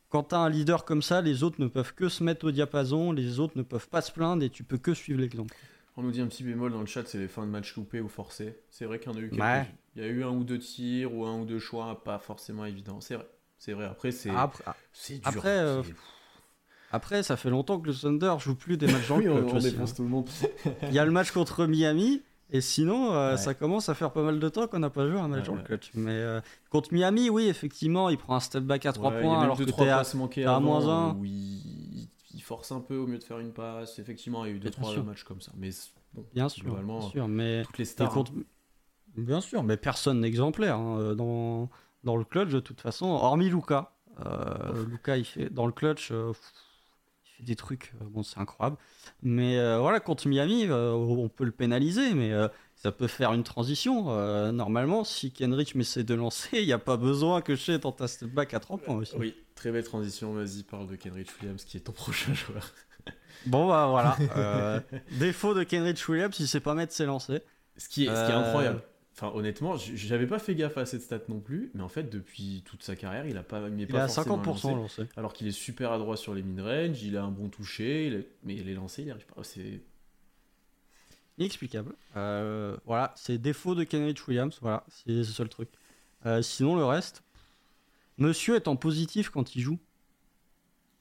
Quand tu as un leader comme ça, les autres ne peuvent que se mettre au diapason, les autres ne peuvent pas se plaindre et tu peux que suivre l'exemple. On nous dit un petit bémol dans le chat, c'est les fins de match loupées ou forcées. C'est vrai qu'il y en a eu quelques. Il y a eu un ou deux tirs ou un ou deux choix pas forcément évidents. C'est vrai. C'est vrai. Après, c'est. Après, dur. Après, euh, après, ça fait longtemps que le Thunder joue plus des matchs en oui, on, défonce tout le monde. Il y a le match contre Miami. Et sinon, euh, ça commence à faire pas mal de temps qu'on n'a pas joué un match en clutch. Mais euh, contre Miami, oui, effectivement, il prend un step back à 3 points alors que t'es à, à moins 1. il, il, force un peu au mieu de faire une passe. Effectivement, il y a eu 2-3 matchs comme ça. Mais bon, bien sûr, bien sûr, mais toutes les stars. Contre... Hein. Bien sûr, mais personne n'exemplaire hein, dans, dans le clutch de toute façon, hormis Luca. Euh, Luca, il fait dans le clutch fait des trucs, euh, bon, c'est incroyable. Mais euh, voilà, contre Miami, euh, on peut le pénaliser, mais ça peut faire une transition. normalement, si Kenrich met ses deux lancers, il n'y a pas besoin que je dans ta step back à 30 points aussi. Oui, très belle transition. Vas-y, parle de Kenrich Williams, qui est ton prochain joueur. bon, bah voilà. défaut de Kenrich Williams, il sait pas mettre ses lancers. Ce qui est, ce qui est incroyable. Enfin, honnêtement, j'avais pas fait gaffe à cette stat non plus, mais en fait, depuis toute sa carrière, il a pas, il, pas à 50% lancé, Alors qu'il est super adroit sur les mid-range, il a un bon toucher, mais les lancers, il arrive pas. C'est inexplicable. Euh, voilà, c'est défaut de Kenrich Williams, voilà, c'est le seul truc. Euh, sinon, le reste, Monsieur est en positif quand il joue.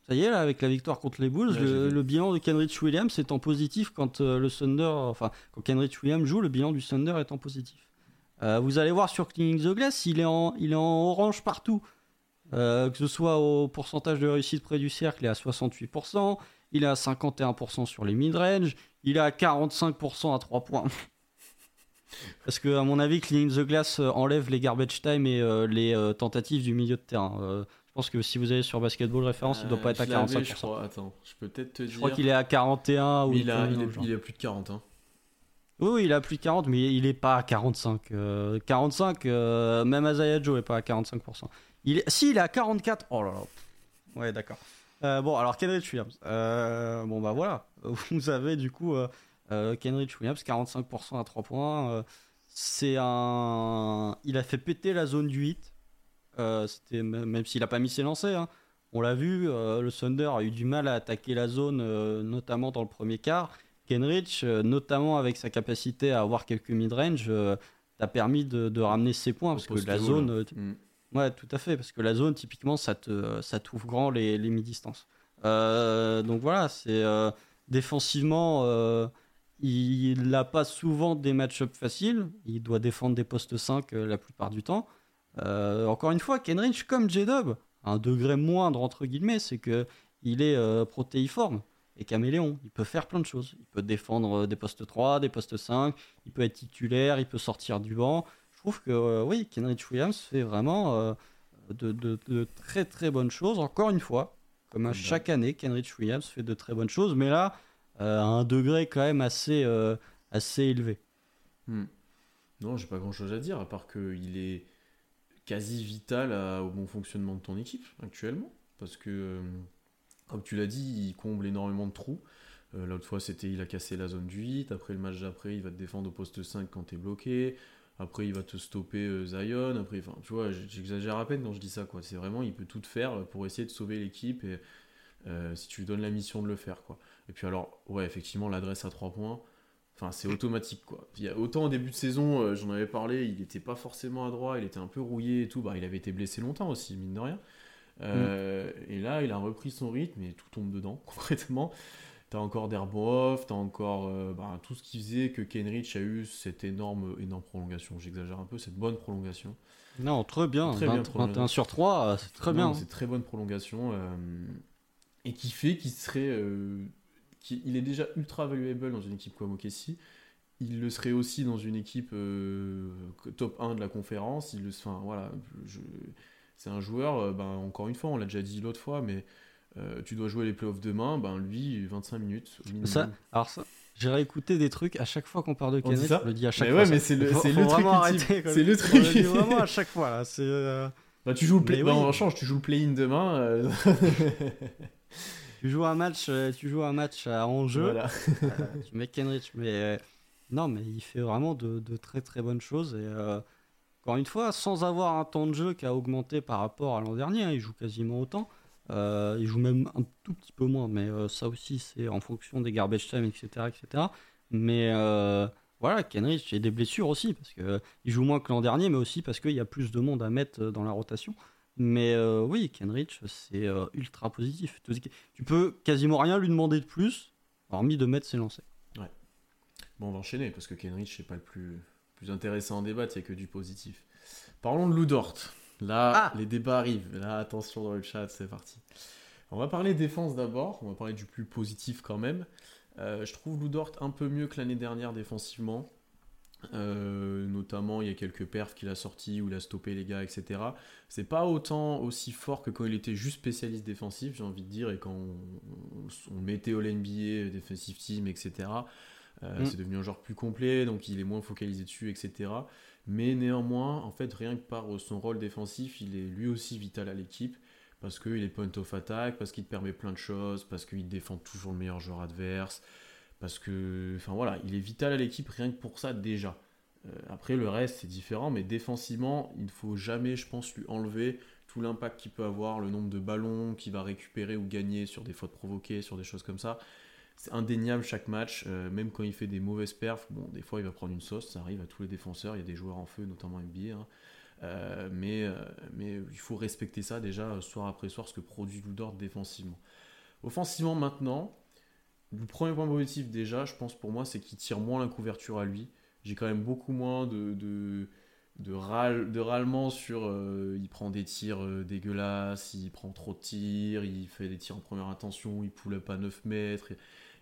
Ça y est, là, avec la victoire contre les Bulls, le, bilan de Kenrich Williams est en positif quand euh, le Thunder, enfin, quand Kenrich Williams joue, le bilan du Thunder est en positif. Euh, vous allez voir sur Cleaning the Glass, il est en, il est en orange partout. Euh, que ce soit au pourcentage de réussite près du cercle, il est à 68%, il est à 51% sur les mid-range, il est à 45% à 3 points. Parce que, à mon avis, Cleaning the Glass euh, enlève les garbage time et les tentatives du milieu de terrain. je pense que si vous allez sur Basketball Référence, il ne doit pas être à 45%. Je crois, attends, je peux peut-être te dire. Je crois qu'il est à 41 ou il, a, il, est, il, est, plus de 40. Hein. Oui, il a plus de 40, mais il est pas à 45. 45, euh, euh, même Azaya Joe est pas à 45%. Il est... Si, il est à 44. Oh là là. Ouais, d'accord. Euh, bon, alors Kenrich Williams. bon, bah voilà. Vous avez du coup Kenrich Williams, 45% à 3 points. c'est un. Il a fait péter la zone du 8. C'était même s'il a pas mis ses lancers. Hein. On l'a vu, le Thunder a eu du mal à attaquer la zone, notamment dans le premier quart. Kenrich, euh, notamment avec sa capacité à avoir quelques mid-range, euh, t'a permis de, ramener ses points parce que la zone. Euh, mm. Ouais, tout à fait, parce que la zone, typiquement, ça te, ça t'ouvre grand les, les mi-distances. donc voilà, c'est défensivement, il n'a pas souvent des match-ups faciles. Il doit défendre des postes 5 la plupart du temps. encore une fois, Kenrich, comme J-Dub, un degré moindre, entre guillemets, c'est que il est protéiforme et caméléon. Il peut faire plein de choses. Il peut défendre euh, des postes 3, des postes 5, il peut être titulaire, il peut sortir du banc. Je trouve que euh, oui, Kenrich Williams fait vraiment euh, de, très très bonnes choses. Encore une fois, comme à chaque année, Kenrich Williams fait de très bonnes choses, mais là, à un degré quand même assez, assez élevé. Hmm. Non, j'ai pas grand chose à dire, à part qu'il est quasi vital au bon fonctionnement de ton équipe actuellement. Parce que comme tu l'as dit, il comble énormément de trous. Euh, l'autre fois, c'était il a cassé la zone du 8. Après, le match d'après, il va te défendre au poste 5 quand t'es bloqué. Après, il va te stopper euh, Zion. Après, enfin, tu vois, j'exagère à peine quand je dis ça. C'est vraiment, il peut tout faire pour essayer de sauver l'équipe euh, si tu lui donnes la mission de le faire. Et puis alors, ouais, effectivement, l'adresse à 3 points. C'est automatique. Il autant au début de saison, j'en avais parlé, il n'était pas forcément à droit, il était un peu rouillé et tout. Bah, il avait été blessé longtemps aussi, mine de rien. Euh, et là, il a repris son rythme et tout tombe dedans, concrètement. T'as encore Derboff, t'as encore euh, bah, tout ce qui faisait que Kenrich a eu cette énorme, énorme prolongation. J'exagère un peu, cette bonne prolongation. Non, très bien. Très 20, bien 21 sur 3, c'est très bien. C'est très bonne prolongation. et qui fait qu'il serait il est déjà ultra valuable dans une équipe comme OKC. Il le serait aussi dans une équipe euh, top 1 de la conférence. Il le, enfin, voilà, c'est un joueur, euh, ben, encore une fois, on l'a déjà dit l'autre fois, mais euh, tu dois jouer les playoffs demain, ben, lui, 25 minutes. Ça, alors ça, j'ai réécouté des trucs à chaque fois qu'on parle de Kenneth, je le dis à chaque mais fois. Ouais, mais c'est le, c'est le truc. C'est le truc. vraiment à chaque fois. Là. C'est, bah, tu joues le play... Ben, change, tu joues le play-in demain. tu joues un match, euh, tu joues un match à enjeu. Voilà. Euh, tu mets Kenrich, mais euh, non, mais il fait vraiment de, très très bonnes choses. Et encore une fois, sans avoir un temps de jeu qui a augmenté par rapport à l'an dernier, hein, il joue quasiment autant. il joue même un tout petit peu moins, mais ça aussi c'est en fonction des garbage time, etc., etc. Mais voilà, Kenrich, il y a des blessures aussi parce que il joue moins que l'an dernier, mais aussi parce qu'il y a plus de monde à mettre dans la rotation. Mais euh, oui, Kenrich, c'est euh, ultra positif. Tu peux quasiment rien lui demander de plus, hormis de mettre ses lancers. Ouais. Bon, on va enchaîner, parce que Kenrich, c'est pas le plus, plus intéressant en débat, il n'y a que du positif. Parlons de Ludort. Là, ah les débats arrivent. Là, attention dans le chat, c'est parti. On va parler défense d'abord, on va parler du plus positif quand même. Euh, je trouve Ludort un peu mieux que l'année dernière défensivement. Euh, notamment, il y a quelques perfs qu'il a sortis où il a stoppé les gars, etc. C'est pas autant aussi fort que quand il était juste spécialiste défensif, j'ai envie de dire, et quand on, mettait au NBA, defensive team, etc. Euh, mm. C'est devenu un genre plus complet, donc il est moins focalisé dessus, etc. Mais néanmoins, en fait, rien que par son rôle défensif, il est lui aussi vital à l'équipe parce qu'il est point of attack, parce qu'il te permet plein de choses, parce qu'il défend toujours le meilleur joueur adverse. Parce que, enfin voilà, il est vital à l'équipe rien que pour ça déjà. Euh, après, le reste, c'est différent, mais défensivement, il ne faut jamais, je pense, lui enlever tout l'impact qu'il peut avoir, le nombre de ballons qu'il va récupérer ou gagner sur des fautes provoquées, sur des choses comme ça. C'est indéniable chaque match, euh, même quand il fait des mauvaises perfs. Bon, des fois, il va prendre une sauce, ça arrive à tous les défenseurs. Il y a des joueurs en feu, notamment NBA. Hein. Euh, mais, mais il faut respecter ça déjà, soir après soir, ce que produit Ludort défensivement. Offensivement, maintenant, le premier point positif déjà, je pense pour moi, c'est qu'il tire moins la couverture à lui. J'ai quand même beaucoup moins de, de, de, râlement sur euh, il prend des tirs euh, dégueulasses, il prend trop de tirs, il fait des tirs en première intention, il poule pas 9 mètres.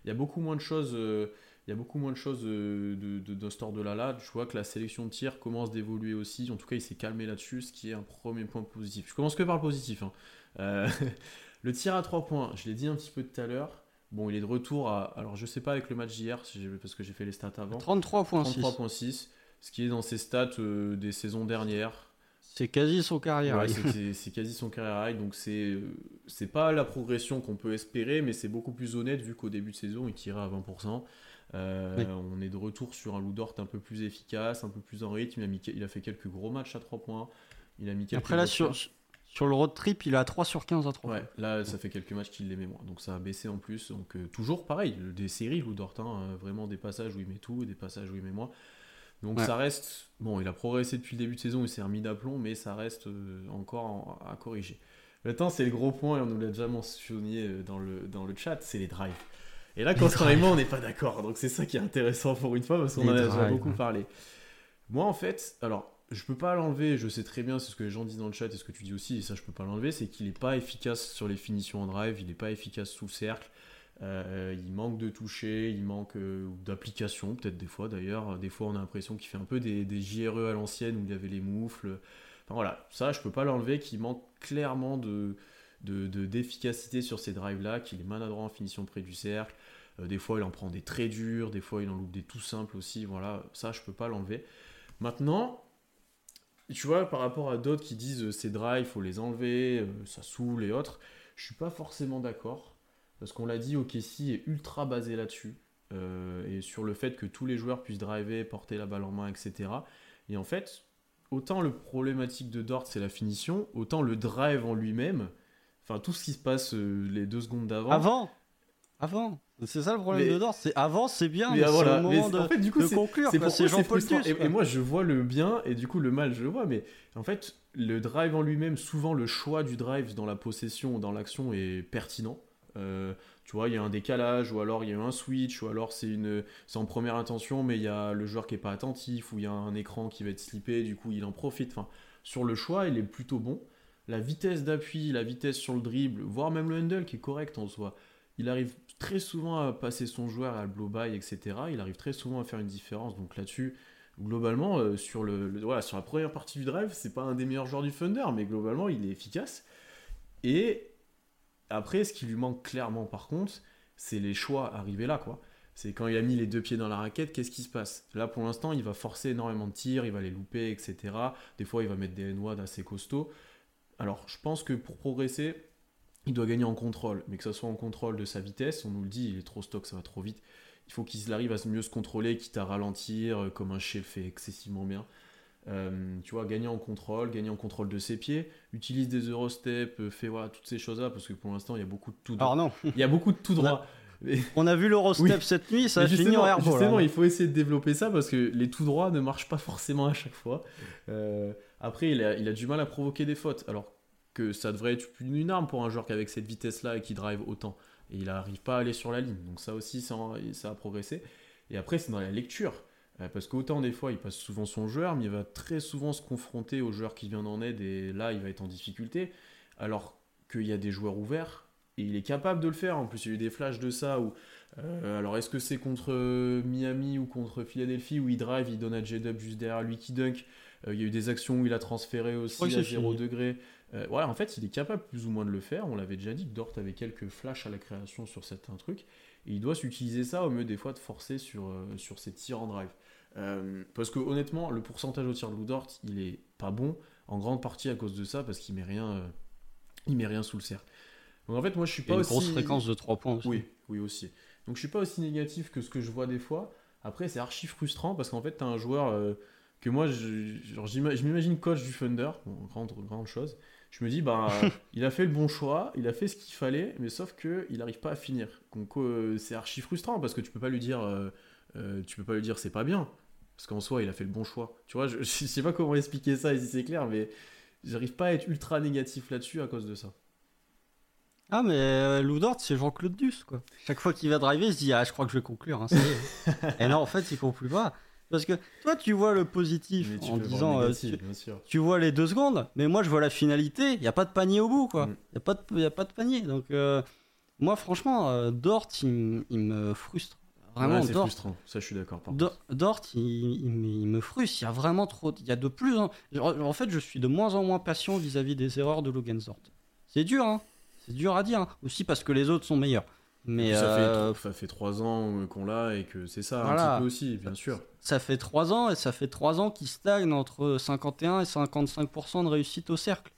Il y a beaucoup moins de choses. Euh, il y a beaucoup moins de choses de, de, de, ce de là là. Je vois que la sélection de tirs commence d'évoluer aussi. En tout cas, il s'est calmé là-dessus, ce qui est un premier point positif. Je commence que par le positif. Hein. le tir à 3 points, je l'ai dit un petit peu tout à l'heure. Bon, il est de retour à. Alors, je sais pas avec le match d'hier, parce que j'ai fait les stats avant. 33.6. 33.6, ce qui est dans ses stats euh, des saisons dernières. C'est quasi son carrière. c'est quasi son carrière donc c'est c'est pas la progression qu'on peut espérer, mais c'est beaucoup plus honnête vu qu'au début de saison il tirait à 20%. Euh, on est de retour sur un Ludort un peu plus efficace, un peu plus en rythme. Il a, mis, il a fait quelques gros matchs à 3 points. Il a mis quelques Après là, sur, sur le road trip, il a 3 sur 15 à 3. Ouais, là, ça fait quelques matchs qu'il l'aimait moins. Donc ça a baissé en plus. Donc euh, toujours pareil, des séries, Lou Dortin, euh, vraiment des passages où il met tout des passages où il met moins. Donc ça reste. Bon, il a progressé depuis le début de saison, il s'est remis d'aplomb, mais ça reste euh, encore à corriger. Maintenant, c'est le gros point, et on nous l'a déjà mentionné dans le, dans le chat, c'est les drives. Et là, moi, on n'est pas d'accord. Donc c'est ça qui est intéressant pour une fois, parce qu'on en a déjà beaucoup parlé. Moi, en fait, alors, je peux pas l'enlever, je sais très bien, c'est ce que les gens disent dans le chat et ce que tu dis aussi, et ça je peux pas l'enlever, c'est qu'il est pas efficace sur les finitions en drive, il est pas efficace sous le cercle, euh, il manque de toucher, il manque euh, d'application, peut-être des fois d'ailleurs, des fois on a l'impression qu'il fait un peu des, des, JRE à l'ancienne où il y avait les moufles, enfin voilà, ça je peux pas l'enlever, qu'il manque clairement de d'efficacité sur ces drives là, qu'il est maladroit en finition près du cercle, euh, des fois il en prend des très durs, des fois il en loupe des tout simples aussi, voilà, ça je peux pas l'enlever. Maintenant, tu vois, par rapport à d'autres qui disent ces drives, faut les enlever, ça saoule et autres, je suis pas forcément d'accord. Parce qu'on l'a dit, OKC est ultra basé là-dessus. Euh, et sur le fait que tous les joueurs puissent driver, porter la balle en main, etc. Et en fait, autant le problématique de Dort, c'est la finition, autant le drive en lui-même, enfin tout ce qui se passe les deux secondes d'avant. Avant Avant C'est ça le problème de Dort, c'est avant c'est bien, mais, mais voilà. c'est le moment mais de, en fait, du coup, de c'est- conclure. c'est frustrant. Tuch, Et, et moi, je vois le bien et du coup, le mal, je le vois. Mais en fait, le drive en lui-même, souvent, le choix du drive dans la possession ou dans l'action est pertinent. Euh, tu vois, il y a un décalage, ou alors il y a un switch, ou alors c'est une, en première intention, mais il y a le joueur qui est pas attentif, ou il y a un écran qui va être slippé, du coup il en profite. Enfin, sur le choix, il est plutôt bon. La vitesse d'appui, la vitesse sur le dribble, voire même le handle qui est correct en soi. Il arrive très souvent à passer son joueur, à le blow by, etc. Il arrive très souvent à faire une différence. Donc là-dessus, globalement, euh, sur, le- voilà, sur la première partie du drive, c'est pas un des meilleurs joueurs du Thunder, mais globalement, il est efficace. Et après, ce qui lui manque clairement, par contre, c'est les choix arrivés là, quoi. C'est quand il a mis les deux pieds dans la raquette, qu'est-ce qui se passe? Là, pour l'instant, il va forcer énormément de tirs, il va les louper, etc. Des fois, il va mettre des N-WAD assez costauds. Alors, je pense que pour progresser, il doit gagner en contrôle, mais que ce soit en contrôle de sa vitesse, on nous le dit, il est trop stock, ça va trop vite. Il faut qu'il arrive à mieux se contrôler, quitte à ralentir, euh, comme un chef fait excessivement bien. Euh, tu vois, gagner en contrôle, gagner en contrôle de ses pieds, utilise des Eurostep, euh, fait voilà, toutes ces choses-là, parce que pour l'instant, il y a beaucoup de tout droit. Alors non, Il y a beaucoup de tout droit. On a vu l'Eurostep Oui. cette nuit, ça a fini en airball. justement, hein. il faut essayer de développer ça parce que les tout droits ne marchent pas forcément à chaque fois. Euh, après, il a, il a du mal à provoquer des fautes, alors que ça devrait être une, une arme pour un joueur qui avec cette vitesse-là et qui drive autant. Et il n'arrive pas à aller sur la ligne. Donc ça aussi, ça, ça a progressé. Et après, c'est dans la lecture. Euh, Parce qu'autant des fois, il passe souvent son joueur, mais il va très souvent se confronter au joueur qui vient d'en aide et là, il va être en difficulté. Alors qu'il y a des joueurs ouverts et il est capable de le faire. En plus, il y a eu des flashs de ça où euh, alors, est-ce que c'est contre euh, Miami ou contre Philadelphie où il drive, il donne à J-Dub juste derrière lui qui dunk Euh, Il y a eu des actions où il a transféré aussi à c'est 0 fini. degré. Euh, voilà, en fait, il est capable plus ou moins de le faire. On l'avait déjà dit que Dort avait quelques flashs à la création sur certains trucs. Et il doit s'utiliser ça au mieux des fois de forcer sur, sur ses tirs en drive. Euh, parce que honnêtement, le pourcentage au tir de Dort, il est pas bon, en grande partie à cause de ça, parce qu'il met rien, euh, il met rien sous le cercle. Donc en fait, moi je suis pas une aussi. grosse fréquence de 3 points aussi. Oui, oui aussi. Donc je suis pas aussi négatif que ce que je vois des fois. Après, c'est archi frustrant parce qu'en fait, tu as un joueur euh, que moi, je, genre, j'ima- je m'imagine coach du Thunder, bon, grande, grande chose. Je me dis, bah, il a fait le bon choix, il a fait ce qu'il fallait, mais sauf que il n'arrive pas à finir. Donc euh, c'est archi frustrant parce que tu peux pas lui dire, euh, tu peux pas lui dire c'est pas bien. Parce qu'en soi, il a fait le bon choix. Tu vois, je, je sais pas comment expliquer ça et si c'est clair, mais j'arrive pas à être ultra négatif là-dessus à cause de ça. Ah, mais euh, Lou Dort, c'est Jean-Claude Duss, quoi. Chaque fois qu'il va driver, il se dit Ah, je crois que je vais conclure. Hein, ça y est. Et non, en fait, il conclut pas. Parce que toi, tu vois le positif Mais en disant euh, tu, vois les deux secondes, mais moi, je vois la finalité. Il n'y a pas de panier au bout, quoi. Il Mm. n'y a, pas de- y a pas de panier. Donc, euh, moi, franchement, Dort, il, il me frustre. Vraiment, Ouais, c'est Dort, frustrant. Ça, je suis d'accord. Dort, il, il me- il me frustre. Il y a vraiment trop. Il y a de plus en. En fait, je suis de moins en moins patient vis-à-vis des erreurs de Logan Dort. C'est dur, hein. C'est dur à dire. hein. Aussi parce que les autres sont meilleurs. Mais ça, euh, fait, ça fait trois ans euh, qu'on l'a et que c'est ça Voilà. un petit peu aussi, bien sûr. ça fait 3 ans et ça fait 3 ans qu'il stagne entre 51 et 55% de réussite au cercle.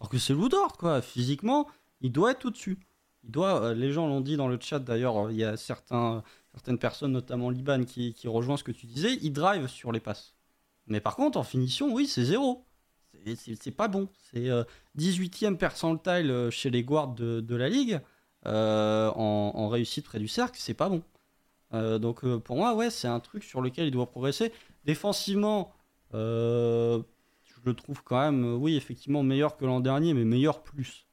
Alors que c'est Lou Dort, quoi. Physiquement, il doit être au-dessus. Il doit, euh, les gens l'ont dit dans le chat d'ailleurs, euh, il y a certains, certaines personnes, notamment Liban, qui, qui rejoint ce que tu disais, il drive sur les passes. Mais par contre, en finition, oui, c'est zéro. C'est- pas bon. C'est euh, 18e percentile euh, chez les guards de, de la ligue euh, en, en réussite près du cercle, c'est pas bon. Euh, donc euh, pour moi, ouais, c'est un truc sur lequel il doit progresser. Défensivement, euh, je le trouve quand même, euh, oui, effectivement, meilleur que l'an dernier, mais meilleur plus.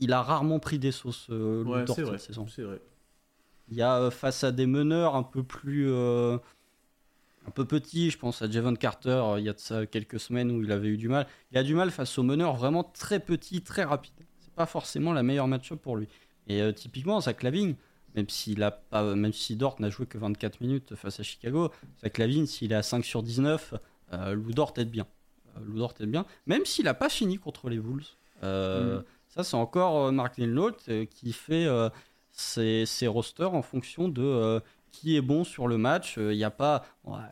Il a rarement pris des sauces euh, Ouais, cette saison. C'est vrai. Il y a euh, face à des meneurs un peu plus. euh, un peu petits, je pense à Javon Carter, euh, il y a de ça quelques semaines où il avait eu du mal. Il a du mal face aux meneurs vraiment très petits, très rapides. C'est pas forcément la meilleure match-up pour lui. Et euh, typiquement, Zach Lavine, même s'il a pas, même si Dort n'a joué que 24 minutes face à Chicago, Zach Lavine, s'il est à 5 sur 19, euh, Lou Dort aide bien. Euh, Lou Dort aide bien, même s'il n'a pas fini contre les Bulls. Mhm. Ça, c'est encore Mark euh, qui fait euh, ses, ses rosters en fonction de euh, qui est bon sur le match. Il y a pas,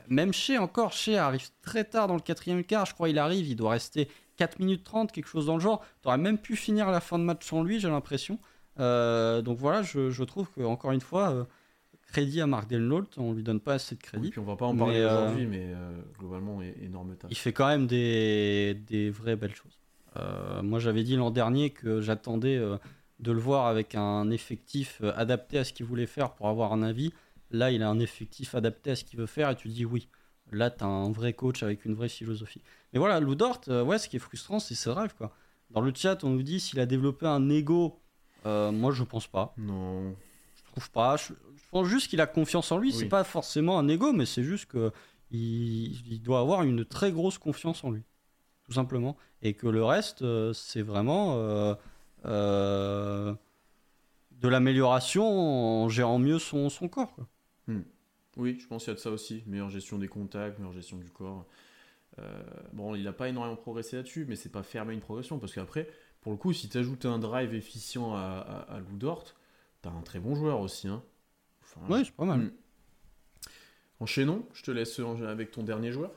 même chez encore, chez arrive très tard dans le quatrième quart. Je crois il arrive, il doit rester 4 minutes 30, quelque chose dans le genre. Tu aurais même pu finir la fin de match sans lui, j'ai l'impression. Euh, donc voilà, je, je trouve que encore une fois, euh, crédit à Mark Lindloth, on lui donne pas assez de Et crédit. puis on va pas en parler euh, aujourd'hui, mais euh, globalement, énorme tâche. Il fait quand même des, des vraies belles choses. Euh, moi, j'avais dit l'an dernier que j'attendais euh, de le voir avec un effectif euh, adapté à ce qu'il voulait faire pour avoir un avis. Là, il a un effectif adapté à ce qu'il veut faire et tu dis oui. Là, tu as un vrai coach avec une vraie philosophie. Mais voilà, Lou Dort, euh, ouais, ce qui est frustrant, c'est ses rêves. Quoi. Dans le chat, on nous dit s'il a développé un ego. Euh, moi, je pense pas. Non. Je trouve pas. Je, je pense juste qu'il a confiance en lui. Oui. C'est pas forcément un ego, mais c'est juste que il, il doit avoir une très grosse confiance en lui, tout simplement. Et que le reste, c'est vraiment euh, euh, de l'amélioration en gérant mieux son, son corps. quoi. Oui, je pense qu'il y a de ça aussi. Meilleure gestion des contacts, meilleure gestion du corps. Euh, bon, il n'a pas énormément progressé là-dessus, mais c'est pas fermer une progression. Parce qu'après, pour le coup, si tu ajoutes un drive efficient à, à, à Lou Dort, t'as un très bon joueur aussi. Hein. Enfin, Ouais, c'est pas mal. Mm. Enchaînons, je te laisse en- avec ton dernier joueur.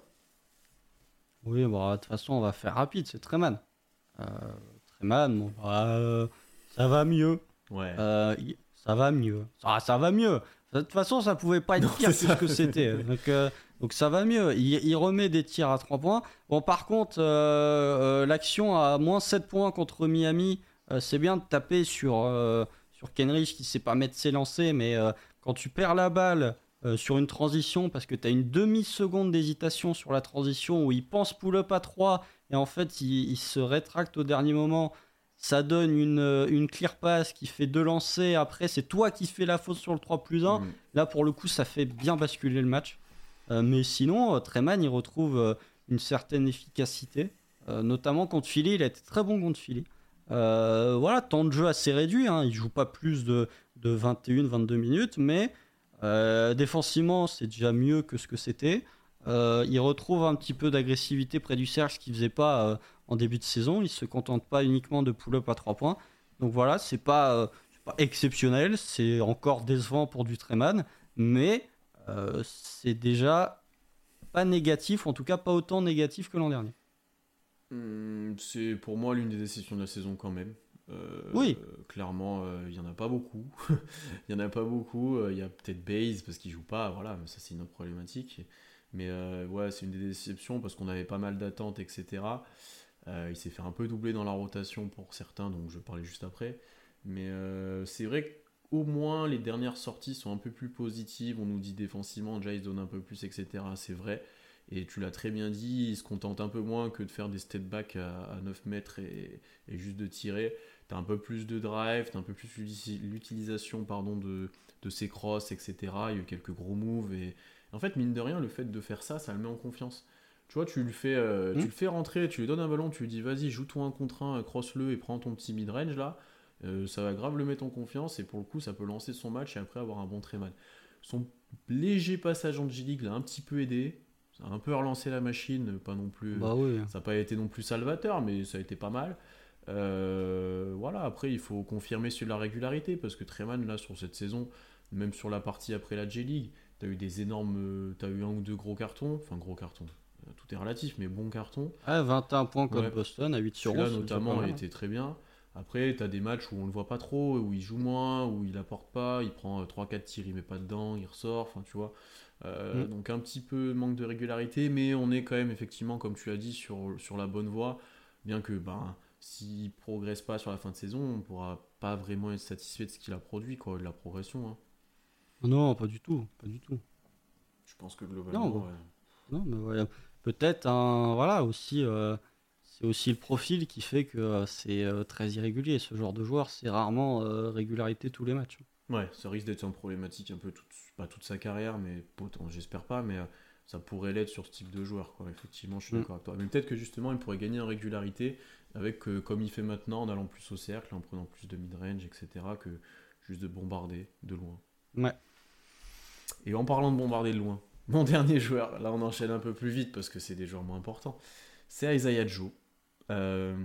Oui, bah, de toute façon, on va faire rapide. C'est Treman. Euh, Bon, bah, euh, ça va mieux. Ouais. Euh, ça va mieux. Ah, ça va mieux. De toute façon, ça pouvait pas être Non, pire que ce que c'était. Donc, euh, donc ça va mieux. Il, il remet des tirs à 3 points. Bon, par contre, l'action à moins 7 points contre Miami, c'est bien de taper sur, sur Kenrich qui sait pas mettre ses lancers, mais quand tu perds la balle euh, sur une transition parce que tu as une demi-seconde d'hésitation sur la transition où il pense pull-up à 3 et en fait il, il se rétracte au dernier moment ça donne une, euh, une clear pass qui fait deux lancers. Après, c'est toi qui fais la faute sur le 3 plus 1. Mm. Là, pour le coup, ça fait bien basculer le match. Euh, mais sinon, Treman, il retrouve une certaine efficacité. Notamment contre Philly. Il a été très bon contre Philly. Euh, voilà, temps de jeu assez réduit. Hein. Il joue pas plus de, de 21-22 minutes. Mais euh, défensivement, c'est déjà mieux que ce que c'était. Euh, il retrouve un petit peu d'agressivité près du cercle, ce qu'il faisait pas euh, en début de saison. Il se contente pas uniquement de pull-up à 3 points. Donc voilà, c'est pas, euh, c'est pas exceptionnel, c'est encore décevant pour du Treman, mais c'est déjà pas négatif, en tout cas pas autant négatif que l'an dernier. Hmm, C'est pour moi l'une des déceptions de la saison quand même. Euh, Oui. euh, clairement, euh, il y en a pas beaucoup. Il y en a pas beaucoup. Euh, Il y a peut-être Baze parce qu'il joue pas. Voilà, mais ça c'est une autre problématique. Mais euh, ouais, c'est une des déceptions parce qu'on avait pas mal d'attentes, etc. Euh, il s'est fait un peu doubler dans la rotation pour certains, donc je parlais juste après. Mais euh, c'est vrai qu'au moins les dernières sorties sont un peu plus positives. On nous dit défensivement, déjà il se donne un peu plus, etc. C'est vrai. Et tu l'as très bien dit, il se contente un peu moins que de faire des step back à, à 9 mètres et, et juste de tirer. Tu as un peu plus de drive, tu as un peu plus l'uti- l'utilisation pardon, de, de ses crosses, etc. Il y a eu quelques gros moves. Et en fait, mine de rien, le fait de faire ça, ça le met en confiance. Tu vois, tu le fais, euh, Mm. tu le fais rentrer, tu lui donnes un ballon, tu lui dis vas-y, joue-toi un contre un, cross-le et prends ton petit mid-range là. Euh, ça va grave le mettre en confiance et pour le coup, ça peut lancer son match et après avoir un bon Tréman. Son léger passage en G-League l'a un petit peu aidé. Ça a un peu relancé la machine, pas non plus. Bah oui. Ça n'a pas été non plus salvateur, mais ça a été pas mal. Euh, voilà, après, il faut confirmer sur la régularité, parce que Treman, là, sur cette saison, même sur la partie après la J-League, tu as eu des énormes. Tu as eu un ou deux gros cartons, enfin, gros cartons, euh, tout est relatif, mais bons cartons. Ah, 21 points contre Ouais. Boston à 8 sur 11. Celui-là, c'est déjà notamment, il était très bien. Après, tu as des matchs où on le voit pas trop, où il joue moins, où il apporte pas, il prend 3-4 tirs, il met pas dedans, il ressort, enfin, tu vois. Euh, Mm. Donc, un petit peu manque de régularité, mais on est quand même, effectivement, comme tu as dit, sur, sur la bonne voie. Bien que, ben, s'il progresse pas sur la fin de saison, on pourra pas vraiment être satisfait de ce qu'il a produit, quoi, de la progression. hein. Non, pas du tout. Pas du tout. Je pense que globalement. Non, ouais. Non, mais voilà. Peut-être un. Voilà, aussi. euh, c'est aussi le profil qui fait que euh, c'est euh, très irrégulier. Ce genre de joueur, c'est rarement régularité tous les matchs. Ouais, ça risque d'être une problématique un peu, toute, pas toute sa carrière, mais pourtant, j'espère pas, mais ça pourrait l'être sur ce type de joueur, quoi. Effectivement, je suis Mm. d'accord avec toi. Mais peut-être que justement, il pourrait gagner en régularité avec, euh, comme il fait maintenant, en allant plus au cercle, en prenant plus de mid-range, etc., que juste de bombarder de loin. Ouais. Et en parlant de bombarder de loin, mon dernier joueur, là on enchaîne un peu plus vite parce que c'est des joueurs moins importants, c'est Isaiah Joe. Euh,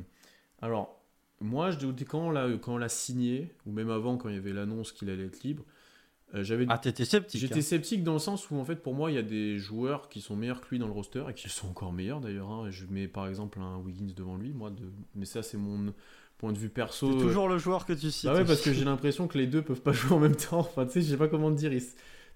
alors, moi, je dis- quand on l'a quand on l'a signé, ou même avant, quand il y avait l'annonce qu'il allait être libre, euh, j'avais Ah, t'étais sceptique. J'étais hein. sceptique dans le sens où, en fait, pour moi, il y a des joueurs qui sont meilleurs que lui dans le roster et qui sont encore meilleurs d'ailleurs. hein. Je mets par exemple un Wiggins devant lui, moi, de... mais ça, c'est mon point de vue perso. C'est toujours le joueur que tu cites. Bah ouais, parce que j'ai l'impression que les deux peuvent pas jouer en même temps. Enfin, tu sais, je sais pas comment te dire. ils-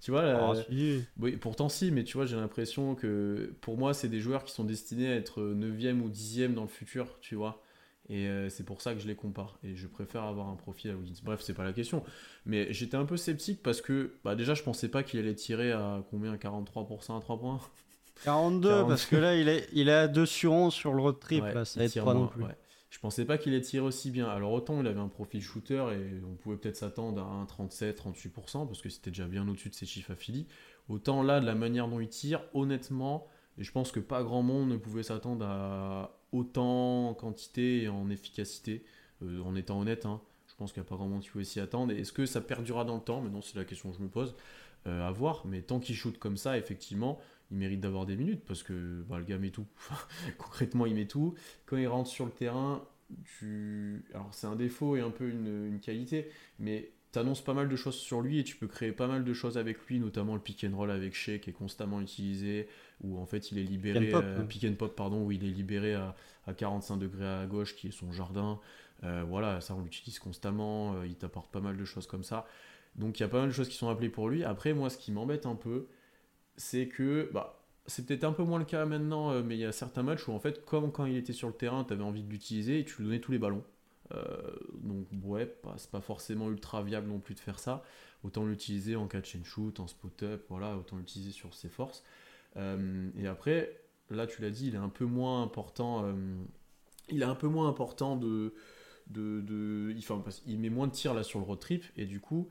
Tu vois, là... Ah, si. oui, pourtant si, mais tu vois, j'ai l'impression que pour moi, c'est des joueurs qui sont destinés à être 9e ou 10e dans le futur, tu vois. Et euh, c'est pour ça que je les compare. Et je préfère avoir un profil à Wiggins. Bref, c'est pas la question. Mais j'étais un peu sceptique parce que bah, déjà, je pensais pas qu'il allait tirer à combien? 43% à 3 points? 42, parce que là, il est, il est à 2 sur 11 sur le road trip. là, ça aide pas non plus. Je pensais pas qu'il allait tirer aussi bien. Alors autant il avait un profil shooter et on pouvait peut-être s'attendre à un 37-38% parce que c'était déjà bien au-dessus de ses chiffres à Philly. Autant là, de la manière dont il tire, honnêtement, et je pense que pas grand monde ne pouvait s'attendre à autant en quantité et en efficacité, euh, en étant honnête. Hein. Je pense qu'il n'y a pas qui pouvait s'y attendre. Est-ce que ça perdurera dans le temps? Maintenant, c'est la question que je me pose. Euh, à voir. Mais tant qu'il shoot comme ça, effectivement, il mérite d'avoir des minutes parce que bah, le gars met tout. Concrètement, il met tout. Quand il rentre sur le terrain, tu... alors c'est un défaut et un peu une, une qualité, mais tu annonces pas mal de choses sur lui et tu peux créer pas mal de choses avec lui, notamment le pick and roll avec Shea qui est constamment utilisé, où en fait il est libéré, pick and pop, euh, pick and pop pardon, où il est libéré à, à, 45 degrés à gauche, qui est son jardin. Euh, voilà, ça on l'utilise constamment, euh, il t'apporte pas mal de choses comme ça. Donc il y a pas mal de choses qui sont appelées pour lui. Après, moi, ce qui m'embête un peu, c'est que bah, c'est peut-être un peu moins le cas maintenant, euh, mais il y a certains matchs où en fait, comme quand il était sur le terrain, tu avais envie de l'utiliser et tu lui donnais tous les ballons. Euh, donc ouais, c'est pas forcément ultra viable non plus de faire ça. Autant l'utiliser en catch and shoot, en spot-up, voilà, autant l'utiliser sur ses forces. Euh, et après, là tu l'as dit, il est un peu moins important. il est un peu moins important de, de, de il, il met moins de tirs là sur le road trip et du coup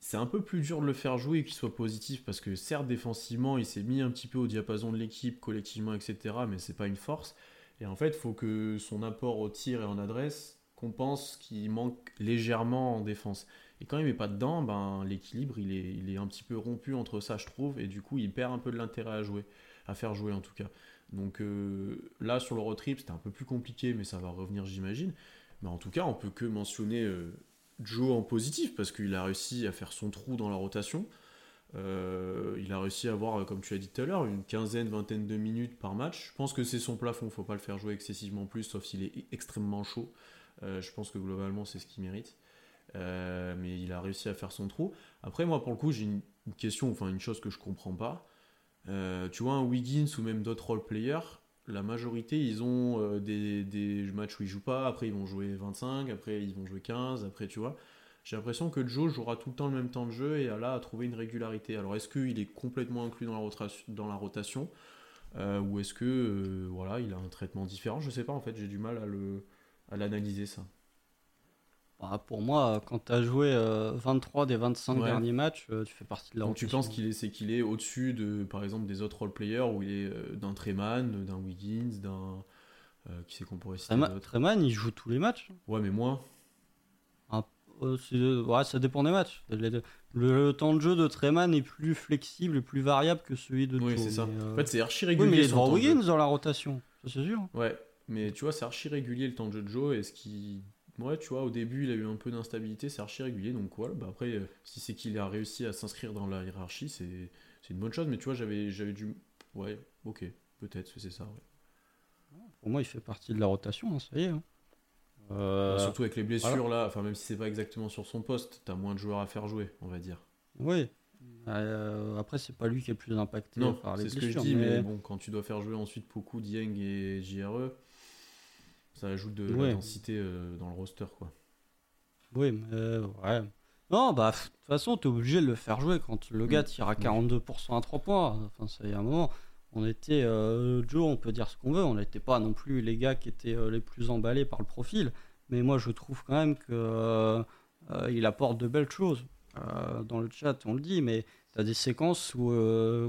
c'est un peu plus dur de le faire jouer et qu'il soit positif parce que certes défensivement il s'est mis un petit peu au diapason de l'équipe collectivement etc mais c'est pas une force et en fait il faut que son apport au tir et en adresse compense qu'il manque légèrement en défense. Et quand il met pas dedans ben l'équilibre il est, il est un petit peu rompu entre ça je trouve et du coup il perd un peu de l'intérêt à jouer à faire jouer en tout cas. Donc euh, là sur le road trip c'était un peu plus compliqué mais ça va revenir j'imagine. Mais en tout cas on peut que mentionner euh, Joe en positif parce qu'il a réussi à faire son trou dans la rotation. Euh, il a réussi à avoir, comme tu as dit tout à l'heure, une quinzaine, vingtaine de minutes par match. Je pense que c'est son plafond, faut pas le faire jouer excessivement plus, sauf s'il est extrêmement chaud. Euh, je pense que globalement, c'est ce qu'il mérite. Euh, mais il a réussi à faire son trou. Après, moi, pour le coup, j'ai une, question, enfin une chose que je comprends pas. tu vois, un Wiggins ou même d'autres role-players, la majorité, ils ont euh, des, matchs où ils jouent pas, après ils vont jouer 25, après ils vont jouer 15, après tu vois. J'ai l'impression que Joe jouera tout le temps le même temps de jeu et là à trouver une régularité. Alors est-ce qu'il est complètement inclus dans la, rotation, dans la rotation euh, ou est-ce que euh, voilà, il a un traitement différent? Je sais pas en fait, j'ai du mal à le à l'analyser ça. Bah, pour moi, quand tu as joué 23 euh, des 25 derniers matchs, tu fais partie de la Donc tu penses qu'il est, c'est qu'il est au-dessus de, par exemple, des autres role-players où il est d'un Treman, d'un Wiggins, d'un. qui c'est qu'on pourrait citer Treman, il joue tous les matchs. Ouais, mais moins. Ouais, ça dépend des matchs. Le, temps de jeu de Treman est plus flexible et plus variable que celui de Oui, c'est ça. En fait, c'est archi régulier. Oui, mais il est Wiggins dans la rotation, ça c'est sûr. Ouais, mais tu vois, c'est archi régulier le temps de jeu de Joe et ce qui Ouais, tu vois, au début, il a eu un peu d'instabilité, c'est archi régulier, donc voilà. Bah après, euh, si c'est qu'il a réussi à s'inscrire dans la hiérarchie, c'est une bonne chose, mais tu vois, j'avais du. Ouais, ok, peut-être, c'est ça, ouais. Pour moi, il fait partie de la rotation, hein, ça y est. Hein. Euh, surtout avec les blessures, là, enfin, même si c'est pas exactement sur son poste, t'as moins de joueurs à faire jouer, on va dire. Oui. Euh, après, c'est pas lui qui est le plus impacté non, par les blessures. C'est ce que je dis, mais... bon, quand tu dois faire jouer ensuite Poku, Dieng et JRE ça ajoute de la densité euh, dans le roster, quoi. Oui, mais ouais. Non, bah, de toute façon, tu es obligé de le faire jouer quand le gars mm. tire à 42% à 3 points. Enfin, a un moment. On était, euh, Joe, on peut dire ce qu'on veut, on n'était pas non plus les gars qui étaient les plus emballés par le profil. Mais moi, je trouve quand même que il apporte de belles choses. dans le chat, on le dit, mais tu as des séquences où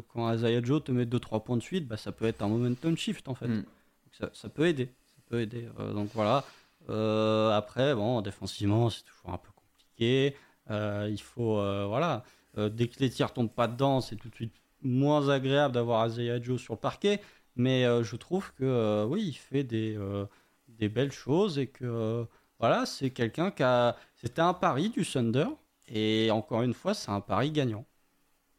quand Isaiah Joe te met 2-3 points de suite, bah, ça peut être un momentum shift en fait. Mm. Ça, ça, peut aider aider. Euh, donc voilà. Euh, après, bon, défensivement, c'est toujours un peu compliqué. Euh, il faut, voilà, dès que les tirs tombent pas dedans, c'est tout de suite moins agréable d'avoir Isaiah Joe sur le parquet. Mais je trouve que oui, il fait des, des belles choses et que voilà, c'est quelqu'un qui a. C'était un pari du Thunder. Et encore une fois, c'est un pari gagnant.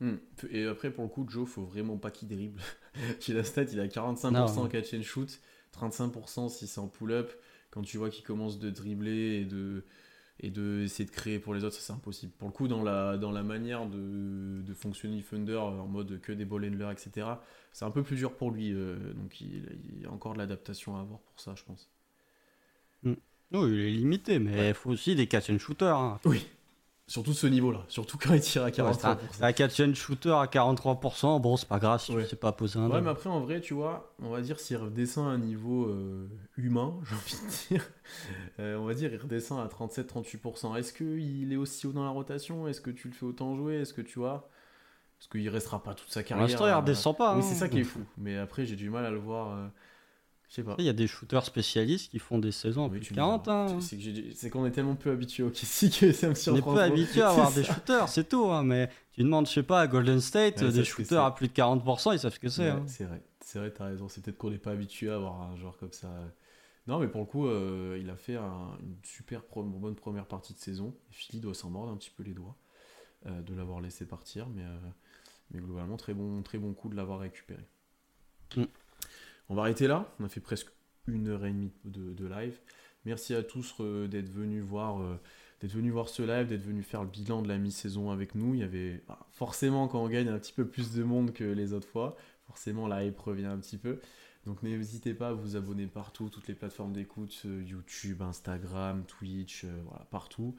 Hmm. Et après, pour le coup, Joe, faut vraiment pas qu'il dribble. J'ai la stat, il a 45% en catch and shoot. 35% si c'est en pull-up. Quand tu vois qu'il commence de dribbler et de et de essayer de créer pour les autres, ça c'est impossible. Pour le coup, dans la, dans la manière de, de fonctionner Thunder en mode que des ball handlers, etc., c'est un peu plus dur pour lui. Euh, donc il, y a encore de l'adaptation à avoir pour ça, je pense. Mm. Oui, il est limité, mais il faut aussi des catch and shooters. hein. Oui. Surtout ce niveau-là. Surtout quand il tire à Ouais, 43%. c'est un- un catch and shooter à 43%, bon, c'est pas grave si Ouais. tu sais pas poser un Ouais, mais après, en vrai, tu vois, on va dire s'il redescend à un niveau euh, humain, j'ai envie de dire, euh, on va dire il redescend à 37-38%. Est-ce qu'il est aussi haut dans la rotation? Est-ce que tu le fais autant jouer? Est-ce que tu vois? Parce qu'il restera pas toute sa Pour carrière. l'instant, il à- redescend pas. Oui, hein. c'est ça qui est fou. Mais après, j'ai du mal à le voir. euh, Je sais pas. Il y a des shooters spécialistes qui font des saisons à Oui, plus de me 40. diras. hein. C'est qu'on est tellement peu habitué au Kessie que ça me On est surprend. peu habitué à avoir des shooters, c'est tout. hein, mais tu demandes, je sais pas, à Golden State, Ouais, des shooters à plus de 40%, ils savent ce que c'est. Ouais, hein. C'est vrai, c'est vrai, t'as raison. C'est peut-être qu'on n'est pas habitué à avoir un joueur comme ça. Non, mais pour le coup, euh, il a fait un- une super pro- bonne première partie de saison. Philly doit s'en mordre un petit peu les doigts euh, de l'avoir laissé partir, mais, euh, mais globalement, très bon, très bon coup de l'avoir récupéré. Mm. On va arrêter là. On a fait presque une heure et demie de, live. Merci à tous euh, d'être venus voir. euh, d'être venus voir ce live, d'être venus faire le bilan de la mi-saison avec nous. Il y avait bah, forcément quand on gagne un petit peu plus de monde que les autres fois. Forcément la hype revient un petit peu. Donc n'hésitez pas à vous abonner partout, toutes les plateformes d'écoute, euh, YouTube, Instagram, Twitch, partout.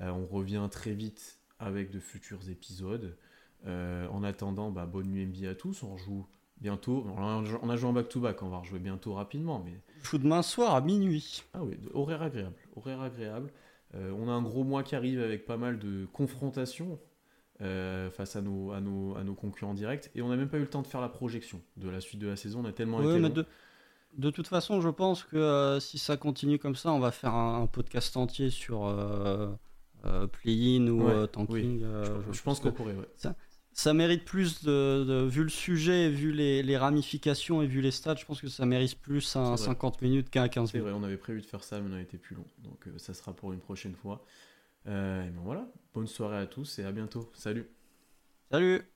On revient très vite avec de futurs épisodes. En attendant, bah, bonne nuit NBA à tous. On rejoue bientôt. On a, joué en back-to-back, on va rejouer bientôt rapidement. Mais Je joue demain soir à minuit. ah oui, horaire agréable. Horaire agréable. Euh, on a un gros mois qui arrive avec pas mal de confrontations euh, face à nos, à, nos, à nos concurrents directs. Et on n'a même pas eu le temps de faire la projection de la suite de la saison. On a tellement été mais de, de toute façon, je pense que euh, si ça continue comme ça, on va faire un, un podcast entier sur play-in ou Ouais, tanking. Je, je pense qu'on pourrait, ouais. ça mérite plus de, de- vu le sujet, vu les, les ramifications et vu les stats, je pense que ça mérite plus un C'est vrai. 50 minutes qu'un 15 C'est minutes. vrai, on avait prévu de faire ça, mais on a été plus long. Donc euh, ça sera pour une prochaine fois. Euh, et ben voilà, bonne soirée à tous et à bientôt. Salut Salut